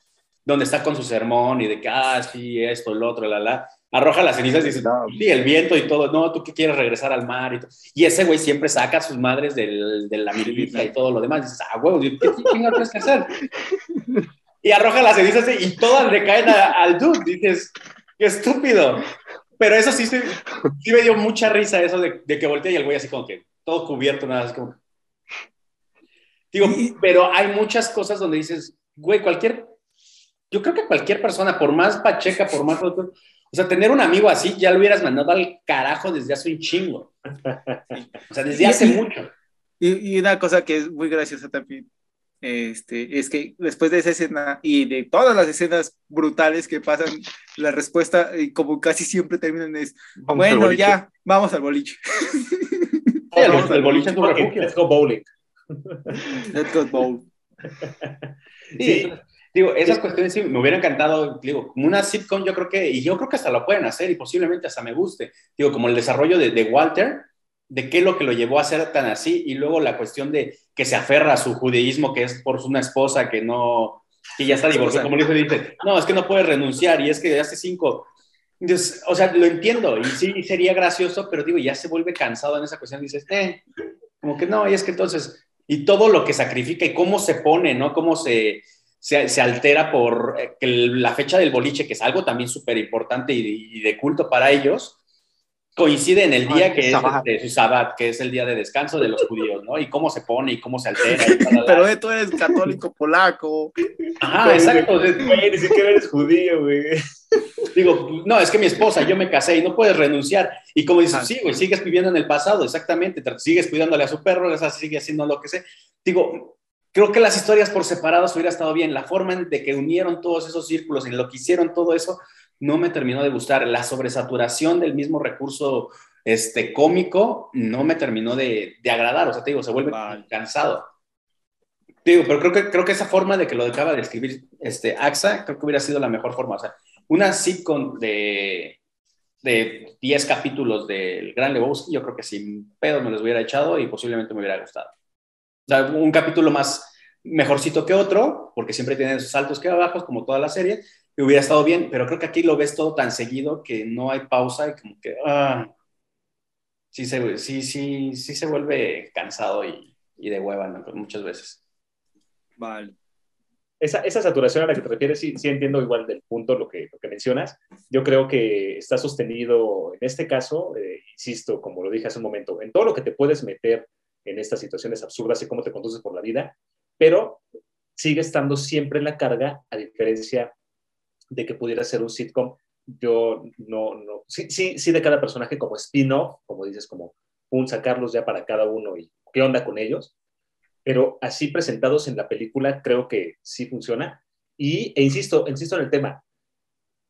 donde está con su sermón y de que, ah, sí, esto, el otro, la, la, arroja las cenizas y dice, no, sí, el viento y todo, no, tú que quieres regresar al mar y todo. Y ese güey siempre saca a sus madres del, de la milita y todo lo demás. Y dices, ah, güey, ¿qué chingados tienes que hacer? Y arroja las cenizas y todas le caen a, al dude. Dices, qué estúpido. Pero eso sí, sí, sí me dio mucha risa eso de, de, que voltea y el güey así como que todo cubierto, nada, así como... Digo, pero hay muchas cosas donde dices, güey, cualquier yo creo que cualquier persona, por más pacheca, por más... O sea, tener un amigo así ya lo hubieras mandado al carajo desde hace un chingo. O sea, desde hace y, mucho. Y, y, una cosa que es muy graciosa también, este, es que después de esa escena y de todas las escenas brutales que pasan, la respuesta, y como casi siempre terminan, es, vamos bueno, ya, vamos al boliche. Sí, <laughs> vamos el, boliche es un refugio. Let's go bowling. Let's go bowl. Sí, digo, esas cuestiones sí me hubiera encantado, digo, como una sitcom yo creo que, y yo creo que hasta lo pueden hacer y posiblemente hasta me guste, digo, como el desarrollo de, de Walter, de qué es lo que lo llevó a ser tan así, y luego la cuestión de que se aferra a su judaísmo, que es por una esposa que no, que ya está divorciada, como dice, dice, no, es que no puede renunciar, y es que hace cinco, entonces, o sea, lo entiendo, y sí sería gracioso, pero digo, ya se vuelve cansado en esa cuestión, dices, eh, como que no, y es que entonces, y todo lo que sacrifica y cómo se pone, ¿no? Cómo se, se, se altera por eh, que la fecha del boliche, que es algo también súper importante y, y, de culto para ellos, coincide en el día que es este, su Sabbat, que es el día de descanso de los judíos, ¿no? Y cómo se pone y cómo se altera. Pero tú eres católico polaco. Ajá, exacto. Güey, ni siquiera eres judío, güey. Digo, no, es que mi esposa, yo me casé y no puedes renunciar. Y como dices, sí, güey, sigues viviendo en el pasado, exactamente, sigues cuidándole a su perro, sigue haciendo lo que sé. Digo, creo que las historias por separados hubiera estado bien. La forma en de que unieron todos esos círculos, en lo que hicieron todo eso, no me terminó de gustar. La sobresaturación del mismo recurso este, cómico no me terminó de, de agradar. O sea, te digo, se vuelve vale. cansado. Digo, pero creo que, creo que esa forma de que lo acaba de escribir este, AXA, creo que hubiera sido la mejor forma. O sea, una sitcom de, de 10 capítulos del Gran Lebowski, yo creo que sin pedo me los hubiera echado y posiblemente me hubiera gustado. Un capítulo más mejorcito que otro, porque siempre tiene sus altos que bajos, como toda la serie, y hubiera estado bien, pero creo que aquí lo ves todo tan seguido que no hay pausa y como que, ah, sí, se, sí, sí, sí se vuelve cansado y, y de hueva muchas veces. Vale. Esa, esa, saturación a la que te refieres, sí, sí entiendo igual del punto lo que, lo que mencionas. Yo creo que está sostenido en este caso, eh, insisto, como lo dije hace un momento, en todo lo que te puedes meter en estas situaciones absurdas y cómo te conduces por la vida, pero sigue estando siempre en la carga, a diferencia de que pudiera ser un sitcom. Yo no, no, sí, sí, sí de cada personaje como spin-off, como dices, como un sacarlos ya para cada uno y qué onda con ellos, pero así presentados en la película creo que sí funciona. Y, e insisto, insisto en el tema,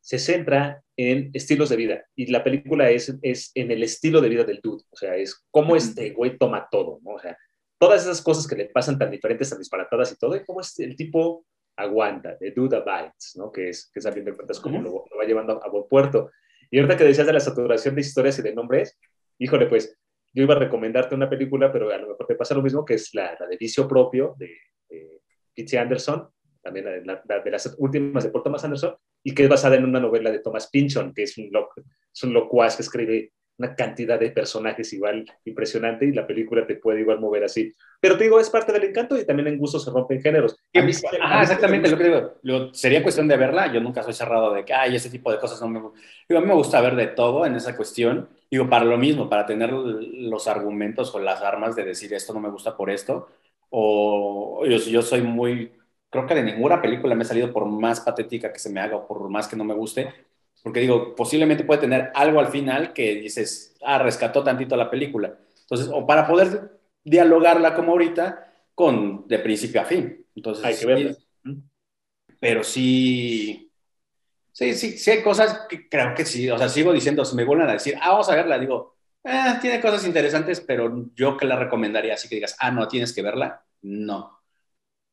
se centra en estilos de vida y la película es, es en el estilo de vida del dude, o sea, es cómo este güey toma todo, ¿no? O sea, todas esas cosas que le pasan tan diferentes, tan disparatadas y todo, y cómo es el tipo aguanta, de dude abides, ¿no? Que es, que es a fin de cuentas como -huh. lo, lo, va llevando a, buen puerto. Y ahorita que decías de la saturación de historias y de nombres, híjole, pues yo iba a recomendarte una película, pero a lo mejor te pasa lo mismo, que es la, la de Vicio Propio de, de. Anderson, también la, la, de las últimas de Paul Thomas Anderson, y que es basada en una novela de Thomas Pynchon, que es un, loco, es un locuaz que escribe una cantidad de personajes igual impresionante y la película te puede igual mover así. Pero te digo, es parte del encanto y también en gusto se rompen géneros. A mí, ah, exactamente, lo que digo, lo, sería cuestión de verla, yo nunca soy cerrado de que, ay, ese tipo de cosas no me digo, a mí me gusta ver de todo en esa cuestión, digo, para lo mismo, para tener los argumentos o las armas de decir esto no me gusta por esto, o yo, yo soy muy, creo que de ninguna película me he salido por más patética que se me haga o por más que no me guste, porque digo, posiblemente puede tener algo al final que dices, ah, rescató tantito la película. Entonces, o para poder dialogarla como ahorita con de principio a fin. Entonces, hay que verla. Pero sí, sí, sí, sí hay cosas que creo que sí, o sea, sigo diciendo, si me vuelven a decir, ah, vamos a verla, digo, eh, tiene cosas interesantes, pero yo que la recomendaría, así que digas, ah, no, tienes que verla, no.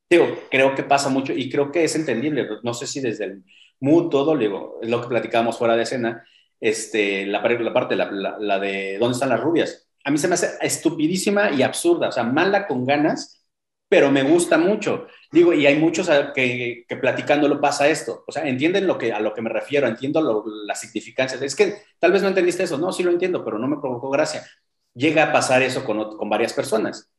Digo, creo que pasa mucho y creo que es entendible, no sé si desde el mood, todo, digo, es lo que platicábamos fuera de escena, este, la, la parte, la, la, la, de ¿Dónde están las rubias? A mí se me hace estupidísima y absurda, o sea, mala con ganas, pero me gusta mucho. Digo, y hay muchos que, que platicándolo pasa esto, o sea, entienden lo que, a lo que me refiero, entiendo lo, las significancias. Es que tal vez no entendiste eso, no, sí lo entiendo, pero no me provocó gracia. Llega a pasar eso con, con varias personas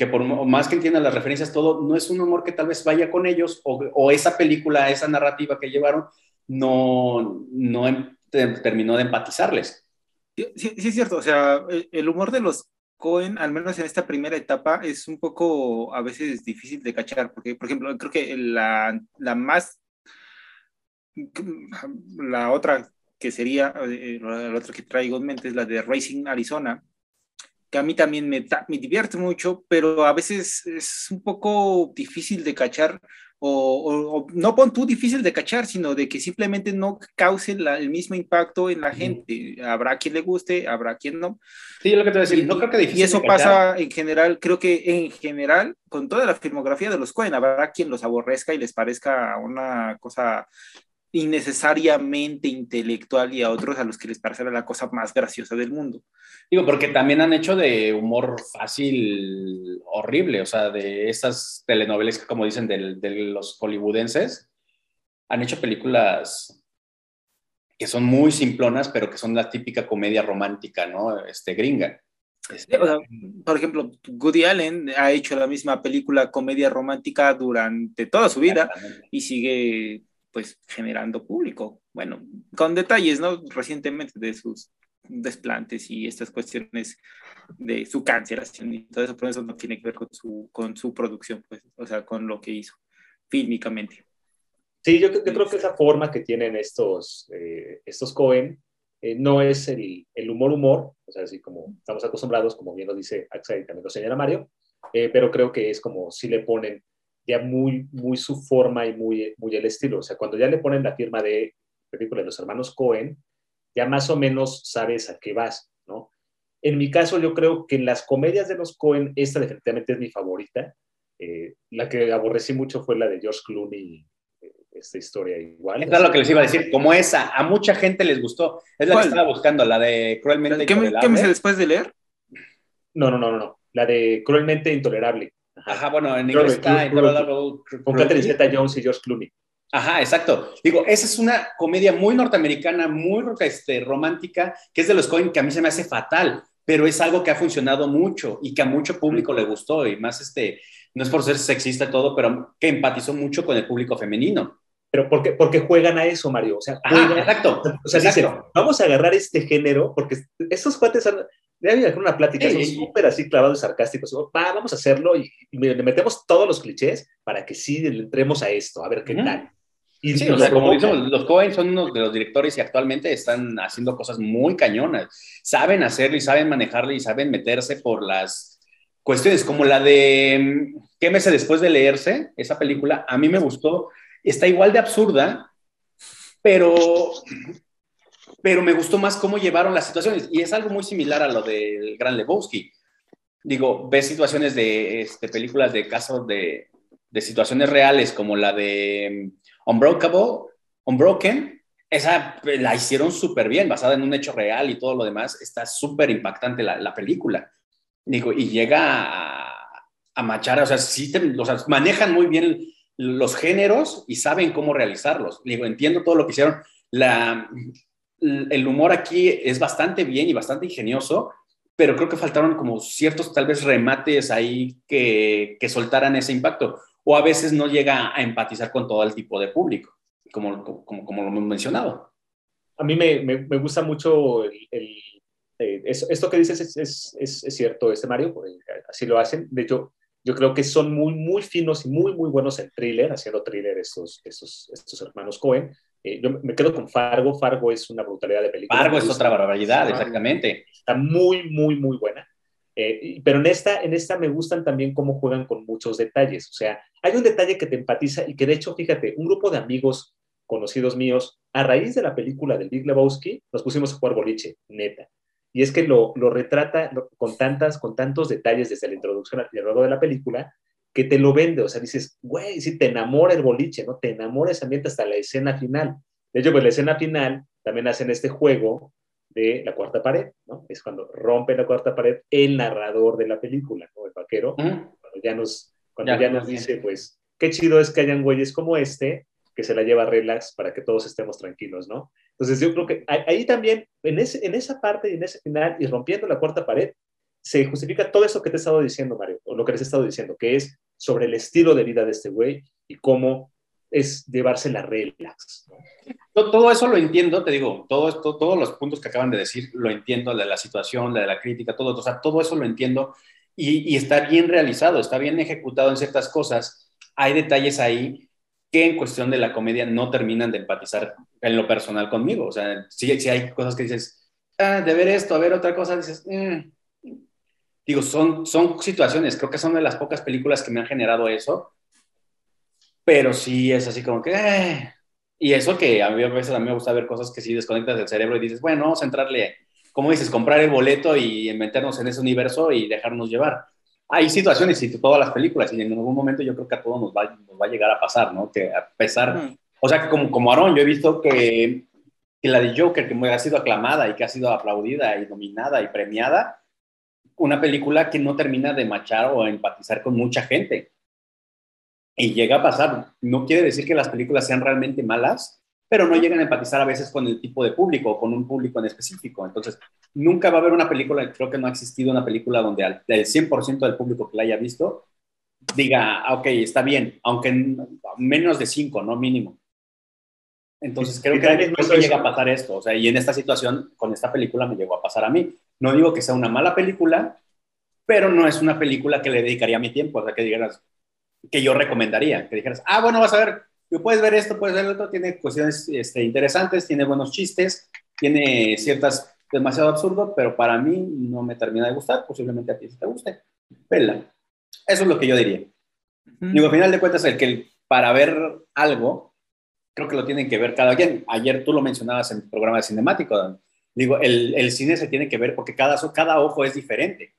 que por más que entiendan las referencias, todo no es un humor que tal vez vaya con ellos o, o esa película, esa narrativa que llevaron, no, no em, terminó de empatizarles. Sí, sí, es cierto, o sea, el humor de los Cohen, al menos en esta primera etapa, es un poco a veces difícil de cachar, porque, por ejemplo, creo que la, la más, la otra que sería, eh, la otra que traigo en mente es la de Racing Arizona, que a mí también me, me divierte mucho, pero a veces es un poco difícil de cachar o, no pon tú difícil de cachar, sino de que simplemente no cause el mismo impacto en la gente. Habrá quien le guste, habrá quien no. Sí, lo que te voy a decir, no creo que difícil. Y eso pasa en general, creo que en general, con toda la filmografía de los Cohen, habrá quien los aborrezca y les parezca una cosa innecesariamente intelectual y a otros a los que les parecerá la cosa más graciosa del mundo. Digo, porque también han hecho de humor fácil horrible, o sea, de estas telenovelas que, como dicen, de, de los hollywoodenses, han hecho películas que son muy simplonas, pero que son la típica comedia romántica, ¿no? Este, gringa. Este, por ejemplo, Woody Allen ha hecho la misma película comedia romántica durante toda su vida y sigue pues generando público. Bueno, con detalles, ¿no? Recientemente de sus desplantes y estas cuestiones de su cancelación y todo eso, pero eso no tiene que ver con su, con su producción, pues, o sea, con lo que hizo fílmicamente. Sí, yo, creo que esa forma que tienen estos, eh, estos Cohen eh, no es el, el, humor humor, o sea, así como estamos acostumbrados, como bien lo dice Axel y también lo señala Mario, eh, pero creo que es como si le ponen ya muy, muy su forma y muy, muy el estilo. O sea, cuando ya le ponen la firma de película de los hermanos Cohen, ya más o menos sabes a qué vas, ¿no? En mi caso, yo creo que en las comedias de los Cohen, esta definitivamente es mi favorita. Eh, la que aborrecí mucho fue la de George Clooney, eh, esta historia igual. Es lo que les iba a decir, como esa, a mucha gente les gustó. Es la que estaba buscando, la de Cruelmente ¿Qué Intolerable. ¿Qué me después de leer? No, no, no, no, la de Cruelmente Intolerable. Ajá, bueno, en inglés está Con Catherine Zeta-Jones y George Clooney. Ajá, exacto. Digo, esa es una comedia muy norteamericana, muy este, romántica, que es de los Coen que a mí se me hace fatal, pero es algo que ha funcionado mucho y que a mucho público le gustó y más este, no es por ser sexista y todo, pero que empatizó mucho con el público femenino. Pero porque, porque juegan a eso, Mario. O sea, exacto. O sea, dicen, vamos a agarrar este género, porque estos cuates han, Debe haber una plática, son súper así clavados y sarcásticos. Va, vamos a hacerlo y, le metemos todos los clichés para que sí le entremos a esto, a ver qué tal. Y sí, o sea, como dicen, los Cohen son uno de los directores y actualmente están haciendo cosas muy cañonas. Saben hacerlo y saben manejarlo y saben meterse por las cuestiones, como la de ¿Qué meses después de leerse? Esa película a mí me gustó. Está igual de absurda, pero pero me gustó más cómo llevaron las situaciones y es algo muy similar a lo del Gran Lebowski. Digo, ves situaciones de este, películas de casos de, de, situaciones reales como la de um, Unbreakable, Unbroken, esa la hicieron súper bien, basada en un hecho real y todo lo demás, está súper impactante la, la, película. Digo, y llega a, a machar, o sea, sí o sea, manejan muy bien los géneros y saben cómo realizarlos. Digo, entiendo todo lo que hicieron. La, el humor aquí es bastante bien y bastante ingenioso, pero creo que faltaron como ciertos tal vez remates ahí que, que soltaran ese impacto. O a veces no llega a empatizar con todo el tipo de público, como, como, como lo hemos mencionado. A mí me, me, gusta mucho el, eh, esto que dices es, es, es, cierto, este Mario, así lo hacen. De hecho, yo creo que son muy, muy finos y muy, muy buenos en thriller, haciendo thriller estos, estos, estos hermanos Cohen. Eh, yo me quedo con Fargo. Fargo es una brutalidad de película. Fargo es otra barbaridad, exactamente. Está muy, muy, muy buena. Eh, pero en esta, en esta me gustan también cómo juegan con muchos detalles. O sea, hay un detalle que te empatiza y que de hecho, fíjate, un grupo de amigos conocidos míos, a raíz de la película del Big Lebowski, nos pusimos a jugar boliche, neta. Y es que lo, lo retrata con, tantas, con tantos detalles desde la introducción al luego de la película, que te lo vende, o sea, dices, güey, si te enamora el boliche, ¿no? Te enamora ese ambiente hasta la escena final. De hecho, pues la escena final también hacen este juego de la cuarta pared, ¿no? Es cuando rompe la cuarta pared el narrador de la película, ¿no? El vaquero, cuando ya nos, cuando ya, nos dice, pues, qué chido es que hayan güeyes como este, que se la lleva relax para que todos estemos tranquilos, ¿no? Entonces yo creo que ahí también, en, ese, en esa parte y en ese final, y rompiendo la cuarta pared, se justifica todo eso que te he estado diciendo, Mario, o lo que les he estado diciendo, que es sobre el estilo de vida de este güey y cómo es llevarse la relax. Todo eso lo entiendo, te digo, todo esto, todos los puntos que acaban de decir, lo entiendo, la de la situación, la de la crítica, todo, o todo eso lo entiendo y, está bien realizado, está bien ejecutado en ciertas cosas. Hay detalles ahí que en cuestión de la comedia no terminan de empatizar en lo personal conmigo. O sea, si, si hay cosas que dices, ah, de ver esto, a ver otra cosa, dices, mm". Digo, son, son situaciones, creo que son de las pocas películas que me han generado eso, pero sí es así como que... eh. Y eso que a mí a veces a mí me gusta ver cosas que sí desconectas del cerebro y dices, bueno, vamos a entrarle, como dices, comprar el boleto y meternos en ese universo y dejarnos llevar. Hay situaciones y todas las películas y en algún momento yo creo que a todos nos va, nos va a llegar a pasar, ¿no? Que a pesar, Ujú. o sea, como, como Aaron, yo he visto que, que la de Joker, que ha sido aclamada y que ha sido aplaudida y nominada y premiada, una película que no termina de machar o empatizar con mucha gente. Y llega a pasar. No quiere decir que las películas sean realmente malas, pero no llegan a empatizar a veces con el tipo de público o con un público en específico. Entonces, nunca va a haber una película, creo que no ha existido una película donde el 100% del público que la haya visto diga, ah, ok, está bien, aunque en- menos de 5, no mínimo. Entonces, creo que, creo que llega a pasar esto. O sea, y en esta situación, con esta película me llegó a pasar a mí. No digo que sea una mala película, pero no es una película que le dedicaría mi tiempo. O sea, que dijeras, que yo recomendaría. Que dijeras, ah, bueno, vas a ver, tú puedes ver esto, puedes ver lo otro, tiene cuestiones este, interesantes, tiene buenos chistes, tiene ciertas, demasiado absurdo, pero para mí no me termina de gustar, posiblemente a ti sí te guste. Vela. Eso es lo que yo diría. Ujú. Digo, al final de cuentas, el que para ver algo, creo que lo tienen que ver cada quien. Ayer tú lo mencionabas en el programa de cinemático. Digo, el, el cine se tiene que ver porque cada, cada ojo es diferente.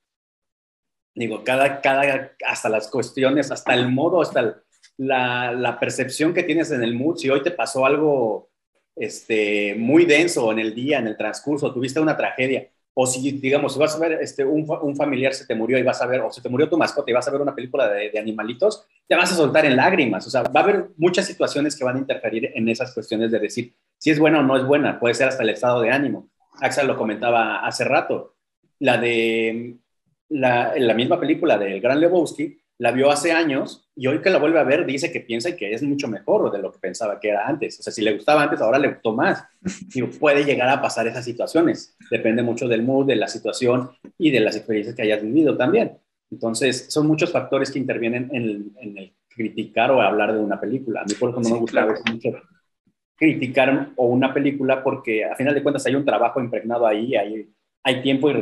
Digo, cada, cada, hasta las cuestiones, hasta el modo, hasta la, la percepción que tienes en el mood. Si hoy te pasó algo este, muy denso en el día, en el transcurso, tuviste una tragedia, o si, digamos, vas a ver este, un, un familiar se te murió y vas a ver, o se te murió tu mascota y vas a ver una película de, de animalitos, te vas a soltar en lágrimas. O sea, va a haber muchas situaciones que van a interferir en esas cuestiones de decir si es buena o no es buena. Puede ser hasta el estado de ánimo. Axel lo comentaba hace rato. La de la, la misma película del Gran Lebowski, la vio hace años y hoy que la vuelve a ver dice que piensa que es mucho mejor de lo que pensaba que era antes. O sea, si le gustaba antes, ahora le gustó más. <laughs> Digo, puede llegar a pasar esas situaciones. Depende mucho del mood, de la situación y de las experiencias que hayas vivido también. Entonces, son muchos factores que intervienen en, en el criticar o hablar de una película. A mí, por ejemplo, no Sí, me gusta claro. mucho criticar o una película porque a final de cuentas hay un trabajo impregnado ahí, hay, hay tiempo y,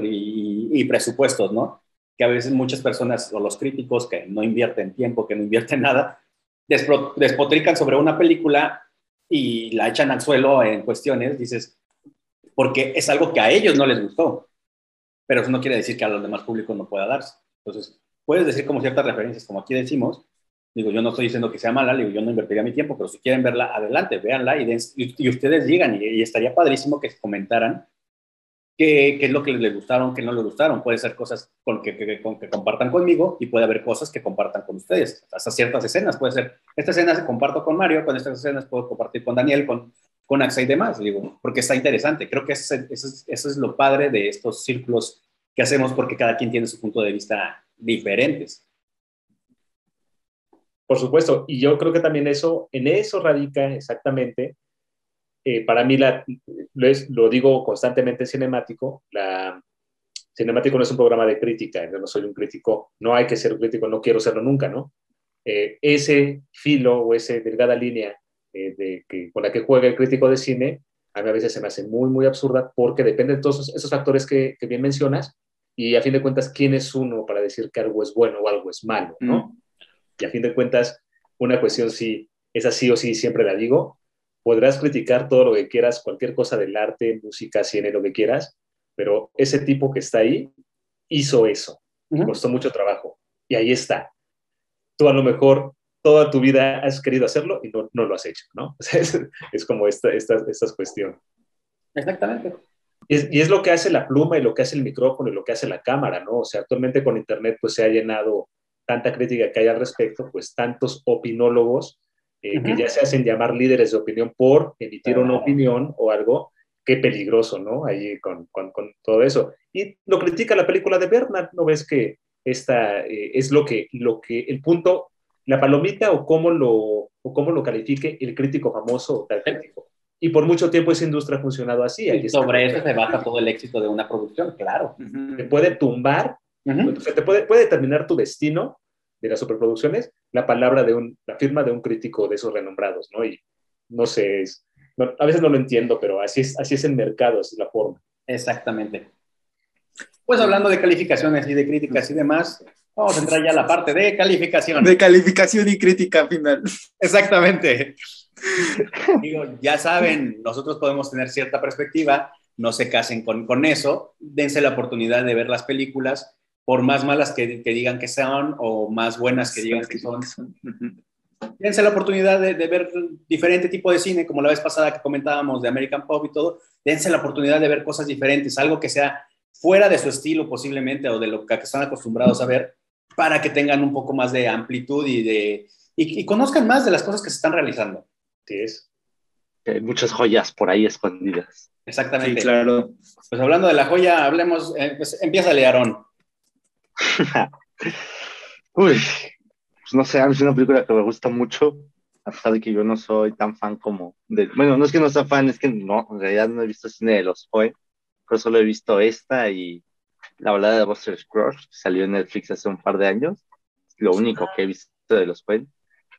y- y presupuestos, ¿no? Que a veces muchas personas o los críticos que no invierten tiempo, que no invierten <laughs> nada, despotrican sobre una película y la echan al suelo en cuestiones, dices, porque es algo que a ellos no les gustó, pero eso no quiere decir que a los demás públicos no pueda darse. Entonces, puedes decir como ciertas referencias, como aquí decimos, digo, yo no estoy diciendo que sea mala, digo, yo no invertiría mi tiempo, pero si quieren verla, adelante, véanla y, den- y, y ustedes digan, y, y estaría padrísimo que comentaran qué, qué es lo que les gustaron, qué no les gustaron. Puede ser cosas con que, que- con que compartan conmigo y puede haber cosas que compartan con ustedes. Hasta ciertas escenas, puede ser, esta escena se comparto con Mario, con estas escenas puedo compartir con Daniel, con, con Axa y demás, digo, porque está interesante. Creo que eso es, eso es- lo padre de estos círculos que hacemos porque cada quien tiene su punto de vista diferentes. Por supuesto, y yo creo que también eso, en eso radica exactamente, eh, para mí, la, lo, digo constantemente en Cinemático, la, Cinemático no es un programa de crítica, yo no soy un crítico, no hay que ser un crítico, no quiero serlo nunca, ¿no? Eh, ese filo o esa delgada línea eh, de que, con la que juega el crítico de cine, a mí a veces se me hace muy, muy absurda porque depende de todos esos, esos factores que, que bien mencionas y a fin de cuentas, ¿quién es uno para decir que algo es bueno o algo es malo, ¿no? Y a fin de cuentas, una cuestión sí es así o sí, siempre la digo. Podrás criticar todo lo que quieras, cualquier cosa del arte, música, cine, lo que quieras, pero ese tipo que está ahí hizo eso. Ujú. Costó mucho trabajo. Y ahí está. Tú a lo mejor toda tu vida has querido hacerlo y no, no lo has hecho, ¿no? <laughs> Es, es como esta, esta, esta cuestión. Exactamente. Y es, y es lo que hace la pluma y lo que hace el micrófono y lo que hace la cámara, ¿no? O sea, actualmente con Internet pues se ha llenado tanta crítica que hay al respecto, pues tantos opinólogos eh, que Ujú. ya se hacen llamar líderes de opinión por emitir una opinión o algo, qué peligroso, ¿no? Ahí con, con, con todo eso. Y lo critica la película de Bernard, ¿no ves que esta eh, es lo que, lo que, el punto, la palomita o cómo lo, o cómo lo califique el crítico famoso o tal crítico? Y por mucho tiempo esa industria ha funcionado así. Sobre eso se basa todo el éxito de una producción, claro. Ujú. te puede tumbar, Ujú. o sea, te puede, puede determinar tu destino de las superproducciones la palabra de un, la firma de un crítico de esos renombrados, ¿no? Y no sé, es- no- a veces no lo entiendo, pero así es, así es el mercado, así es la forma. Exactamente. Pues hablando de calificaciones y de críticas y demás, Vamos a entrar ya a la parte de calificación. De calificación y crítica final. Exactamente. <laughs> Digo, ya saben, nosotros podemos tener cierta perspectiva, no se casen con, con eso, dense la oportunidad de ver las películas, por más malas que, que digan que sean o más buenas que digan que son. Dense la oportunidad de, de, ver diferente tipo de cine, como la vez pasada que comentábamos de American Pop y todo. Dense la oportunidad de ver cosas diferentes, algo que sea fuera de su estilo posiblemente o de lo que están acostumbrados a ver, para que tengan un poco más de amplitud y, de, y, y conozcan más de las cosas que se están realizando. Sí, es. Hay muchas joyas por ahí escondidas. Exactamente. Sí, claro. Pues hablando de la joya, hablemos, eh, pues empieza Learón. <laughs> Uy, pues no sé, es una película que me gusta mucho, a pesar de que yo no soy tan fan como de, bueno, no es que no sea fan, es que no, en realidad no he visto cine de los Poe, pero solo he visto esta y la balada de Buster Scruggs, que salió en Netflix hace un par de años, es lo único que he visto de los Poe.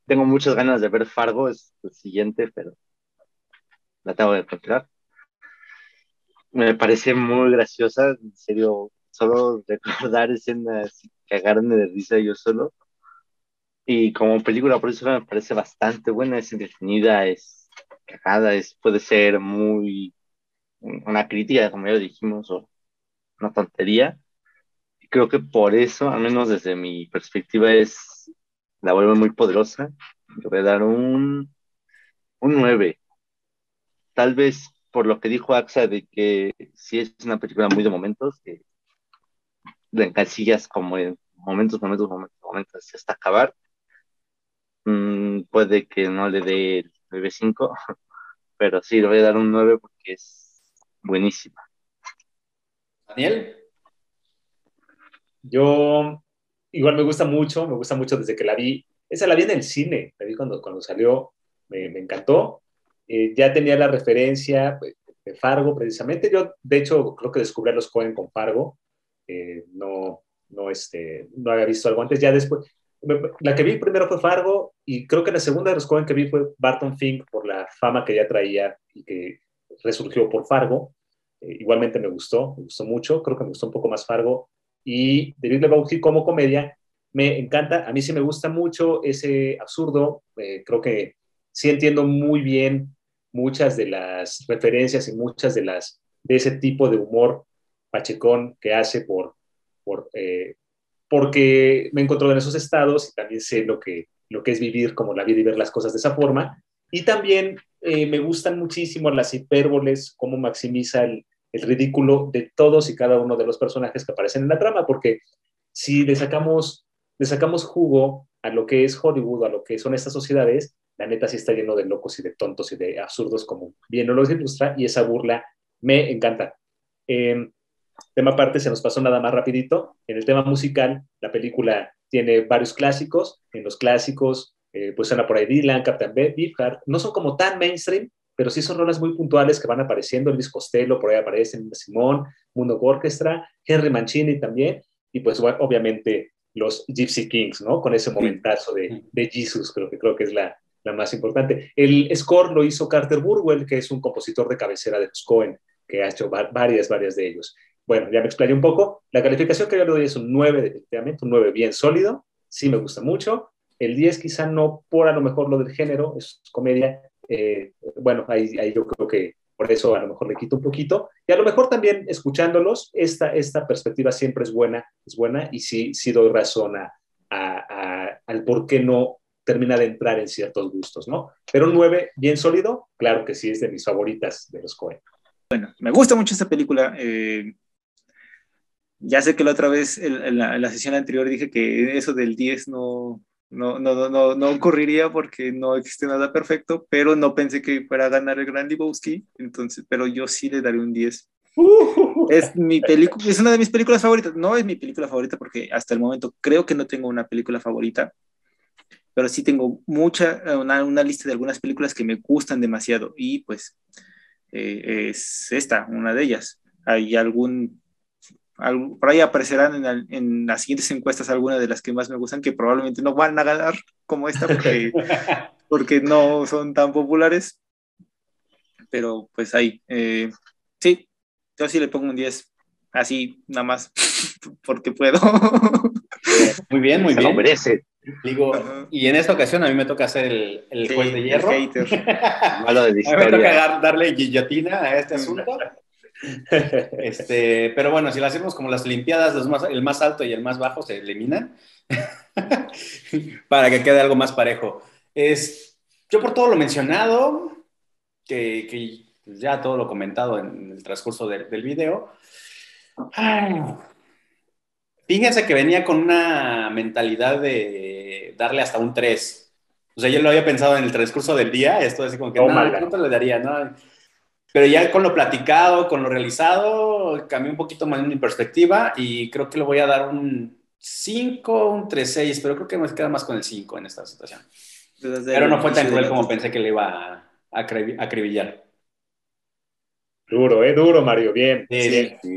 Tengo muchas ganas de ver Fargo, es el siguiente, pero la tengo que encontrar. Me parece muy graciosa, en serio, solo recordar escenas y cagarme de risa yo solo. Y como película, por eso me parece bastante buena, es entretenida, es cagada, es, puede ser muy una crítica, como ya lo dijimos, o una tontería. Y creo que por eso, al menos desde mi perspectiva, es la vuelve muy poderosa. Le voy a dar un, un 9. Tal vez por lo que dijo AXA de que sí es una película muy de momentos, que la encasillas como en momentos, momentos, momentos, momentos hasta acabar. Mm, puede que no le dé el 9.5, <laughs> pero sí, le voy a dar un 9 porque es buenísima. Daniel. Yo igual me gusta mucho, me gusta mucho desde que la vi. Esa la vi en el cine, la vi cuando, cuando salió, me, me encantó. Eh, ya tenía la referencia pues, de Fargo precisamente. Yo, de hecho, creo que descubrí a los Cohen con Fargo. Eh, no, no, este, no había visto algo antes. Ya después, la que vi primero fue Fargo y creo que la segunda de los Cohen que vi fue Barton Fink por la fama que ya traía y que resurgió por Fargo. Eh, igualmente me gustó, me gustó mucho. Creo que me gustó un poco más Fargo. Y David Lebowski como comedia me encanta. A mí sí me gusta mucho ese absurdo. Eh, creo que sí entiendo muy bien muchas de las referencias y muchas de las de ese tipo de humor pachecón que hace por, por eh, porque me encontró en esos estados y también sé lo que, lo que es vivir como la vida y ver las cosas de esa forma. Y también eh, me gustan muchísimo las hipérboles, cómo maximiza el, el, ridículo de todos y cada uno de los personajes que aparecen en la trama, porque si le sacamos, le sacamos jugo a lo que es Hollywood, a lo que son estas sociedades, la neta sí está lleno de locos y de tontos y de absurdos, como bien nos lo ilustra, y esa burla me encanta. Eh, tema aparte, se nos pasó nada más rapidito. En el tema musical, la película tiene varios clásicos. En los clásicos, eh, pues suena por ahí Dylan, Captain Beefheart. No son como tan mainstream, pero sí son rolas muy puntuales que van apareciendo. Luis Costello, por ahí aparecen Simón, Mundo Orchestra, Henry Mancini también. Y pues bueno, obviamente los Gypsy Kings, ¿no? Con ese momentazo de, de Jesus, creo que, creo que es la, la más importante. El score lo hizo Carter Burwell, que es un compositor de cabecera de los Cohen, que ha hecho varias, varias de ellos. Bueno, ya me explayé un poco. La calificación que yo le doy es un 9, definitivamente, un 9 bien sólido. Sí me gusta mucho. El 10 quizá no por a lo mejor lo del género, es comedia. Eh, bueno, ahí, ahí yo creo que por eso a lo mejor le quito un poquito. Y a lo mejor también escuchándolos, esta, esta perspectiva siempre es buena, es buena y sí, sí doy razón a, a, a, al por qué no termina de entrar en ciertos gustos, ¿no? Pero un 9 bien sólido, claro que sí es de mis favoritas de los Cohen. Bueno, me gusta mucho esta película. Eh, ya sé que la otra vez, en la, en la, sesión anterior, dije que eso del 10 no, no, no, no, no ocurriría porque no existe nada perfecto, pero no pensé que fuera a ganar el Gran Lebowski, entonces, pero yo sí le daré un 10. Uh, es mi película, es una de mis películas favoritas. No es mi película favorita porque hasta el momento creo que no tengo una película favorita, pero sí tengo mucha, una, una lista de algunas películas que me gustan demasiado y pues eh, es esta, una de ellas. Hay algún por ahí aparecerán en, el, en, las siguientes encuestas algunas de las que más me gustan, que probablemente no van a ganar como esta porque, <laughs> porque no son tan populares. Pero pues ahí, eh, sí, yo sí le pongo un 10, así nada más, <laughs> porque puedo. Muy bien, muy Se bien. lo merece. Digo, Ajá. y en esta ocasión a mí me toca ser el, el Sí, juez de el hierro. hater. <laughs> Malo de A mí me toca dar- darle guillotina a este asunto. Este, pero bueno, si lo hacemos como las Olimpiadas, los más- el más alto y el más bajo se eliminan <laughs> para que quede algo más parejo. Es, yo por todo lo mencionado, que, que ya todo lo comentado en el transcurso del, del video, ay, fíjense que venía con una mentalidad de darle hasta un 3. O sea, yo lo había pensado en el transcurso del día, esto así como que, Tómala. no, ¿cuánto le daría? No, pero ya con lo platicado, con lo realizado, cambié un poquito más mi perspectiva y creo que le voy a dar un 5, un 3-6, pero creo que me queda más con el 5 en esta situación. Desde Pero no fue tan cruel como pensé que le iba a acribi- acribillar. Duro, ¿eh? Duro, Mario. Bien. Sí, bien. Sí,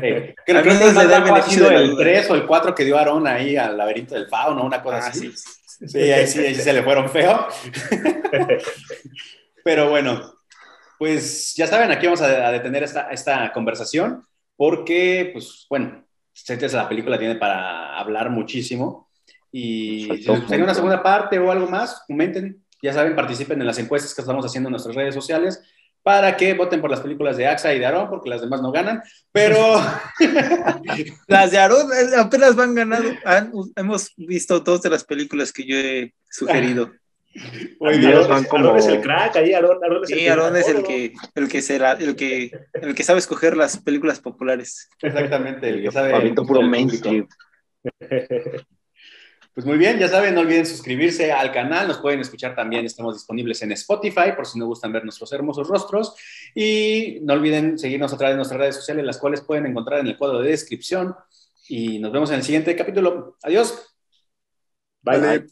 eh. <laughs> Creo, que el más bajo ha sido el duda. 3 o el 4 que dio Aarón ahí al laberinto del fauno, una cosa Ah, así. sí. Sí, ahí sí, ahí sí se le fueron feo. <laughs> Pero bueno, pues ya saben, aquí vamos a, a detener esta, esta conversación porque, pues bueno, la película tiene para hablar muchísimo y si les gustaría una segunda parte o algo más, comenten, ya saben, participen en las encuestas que estamos haciendo en nuestras redes sociales para que voten por las películas de AXA y de Aarón, porque las demás no ganan, pero <laughs> Las de Aaron eh, apenas van ganando. Han- hemos visto dos de las películas que yo he sugerido. Muy Aarón bien. es- van como- Aarón es el crack ahí, Aarón, Aarón es el Sí, que Aaron es el que, el que se la- el que, el que sabe escoger las películas populares. exactamente, el que sabe el puro mainstream. <laughs> Pues muy bien, ya saben, no olviden suscribirse al canal, nos pueden escuchar también, estamos disponibles en Spotify por si no gustan ver nuestros hermosos rostros y no olviden seguirnos a través de nuestras redes sociales, las cuales pueden encontrar en el cuadro de descripción y nos vemos en el siguiente capítulo. Adiós. Bye. Vale.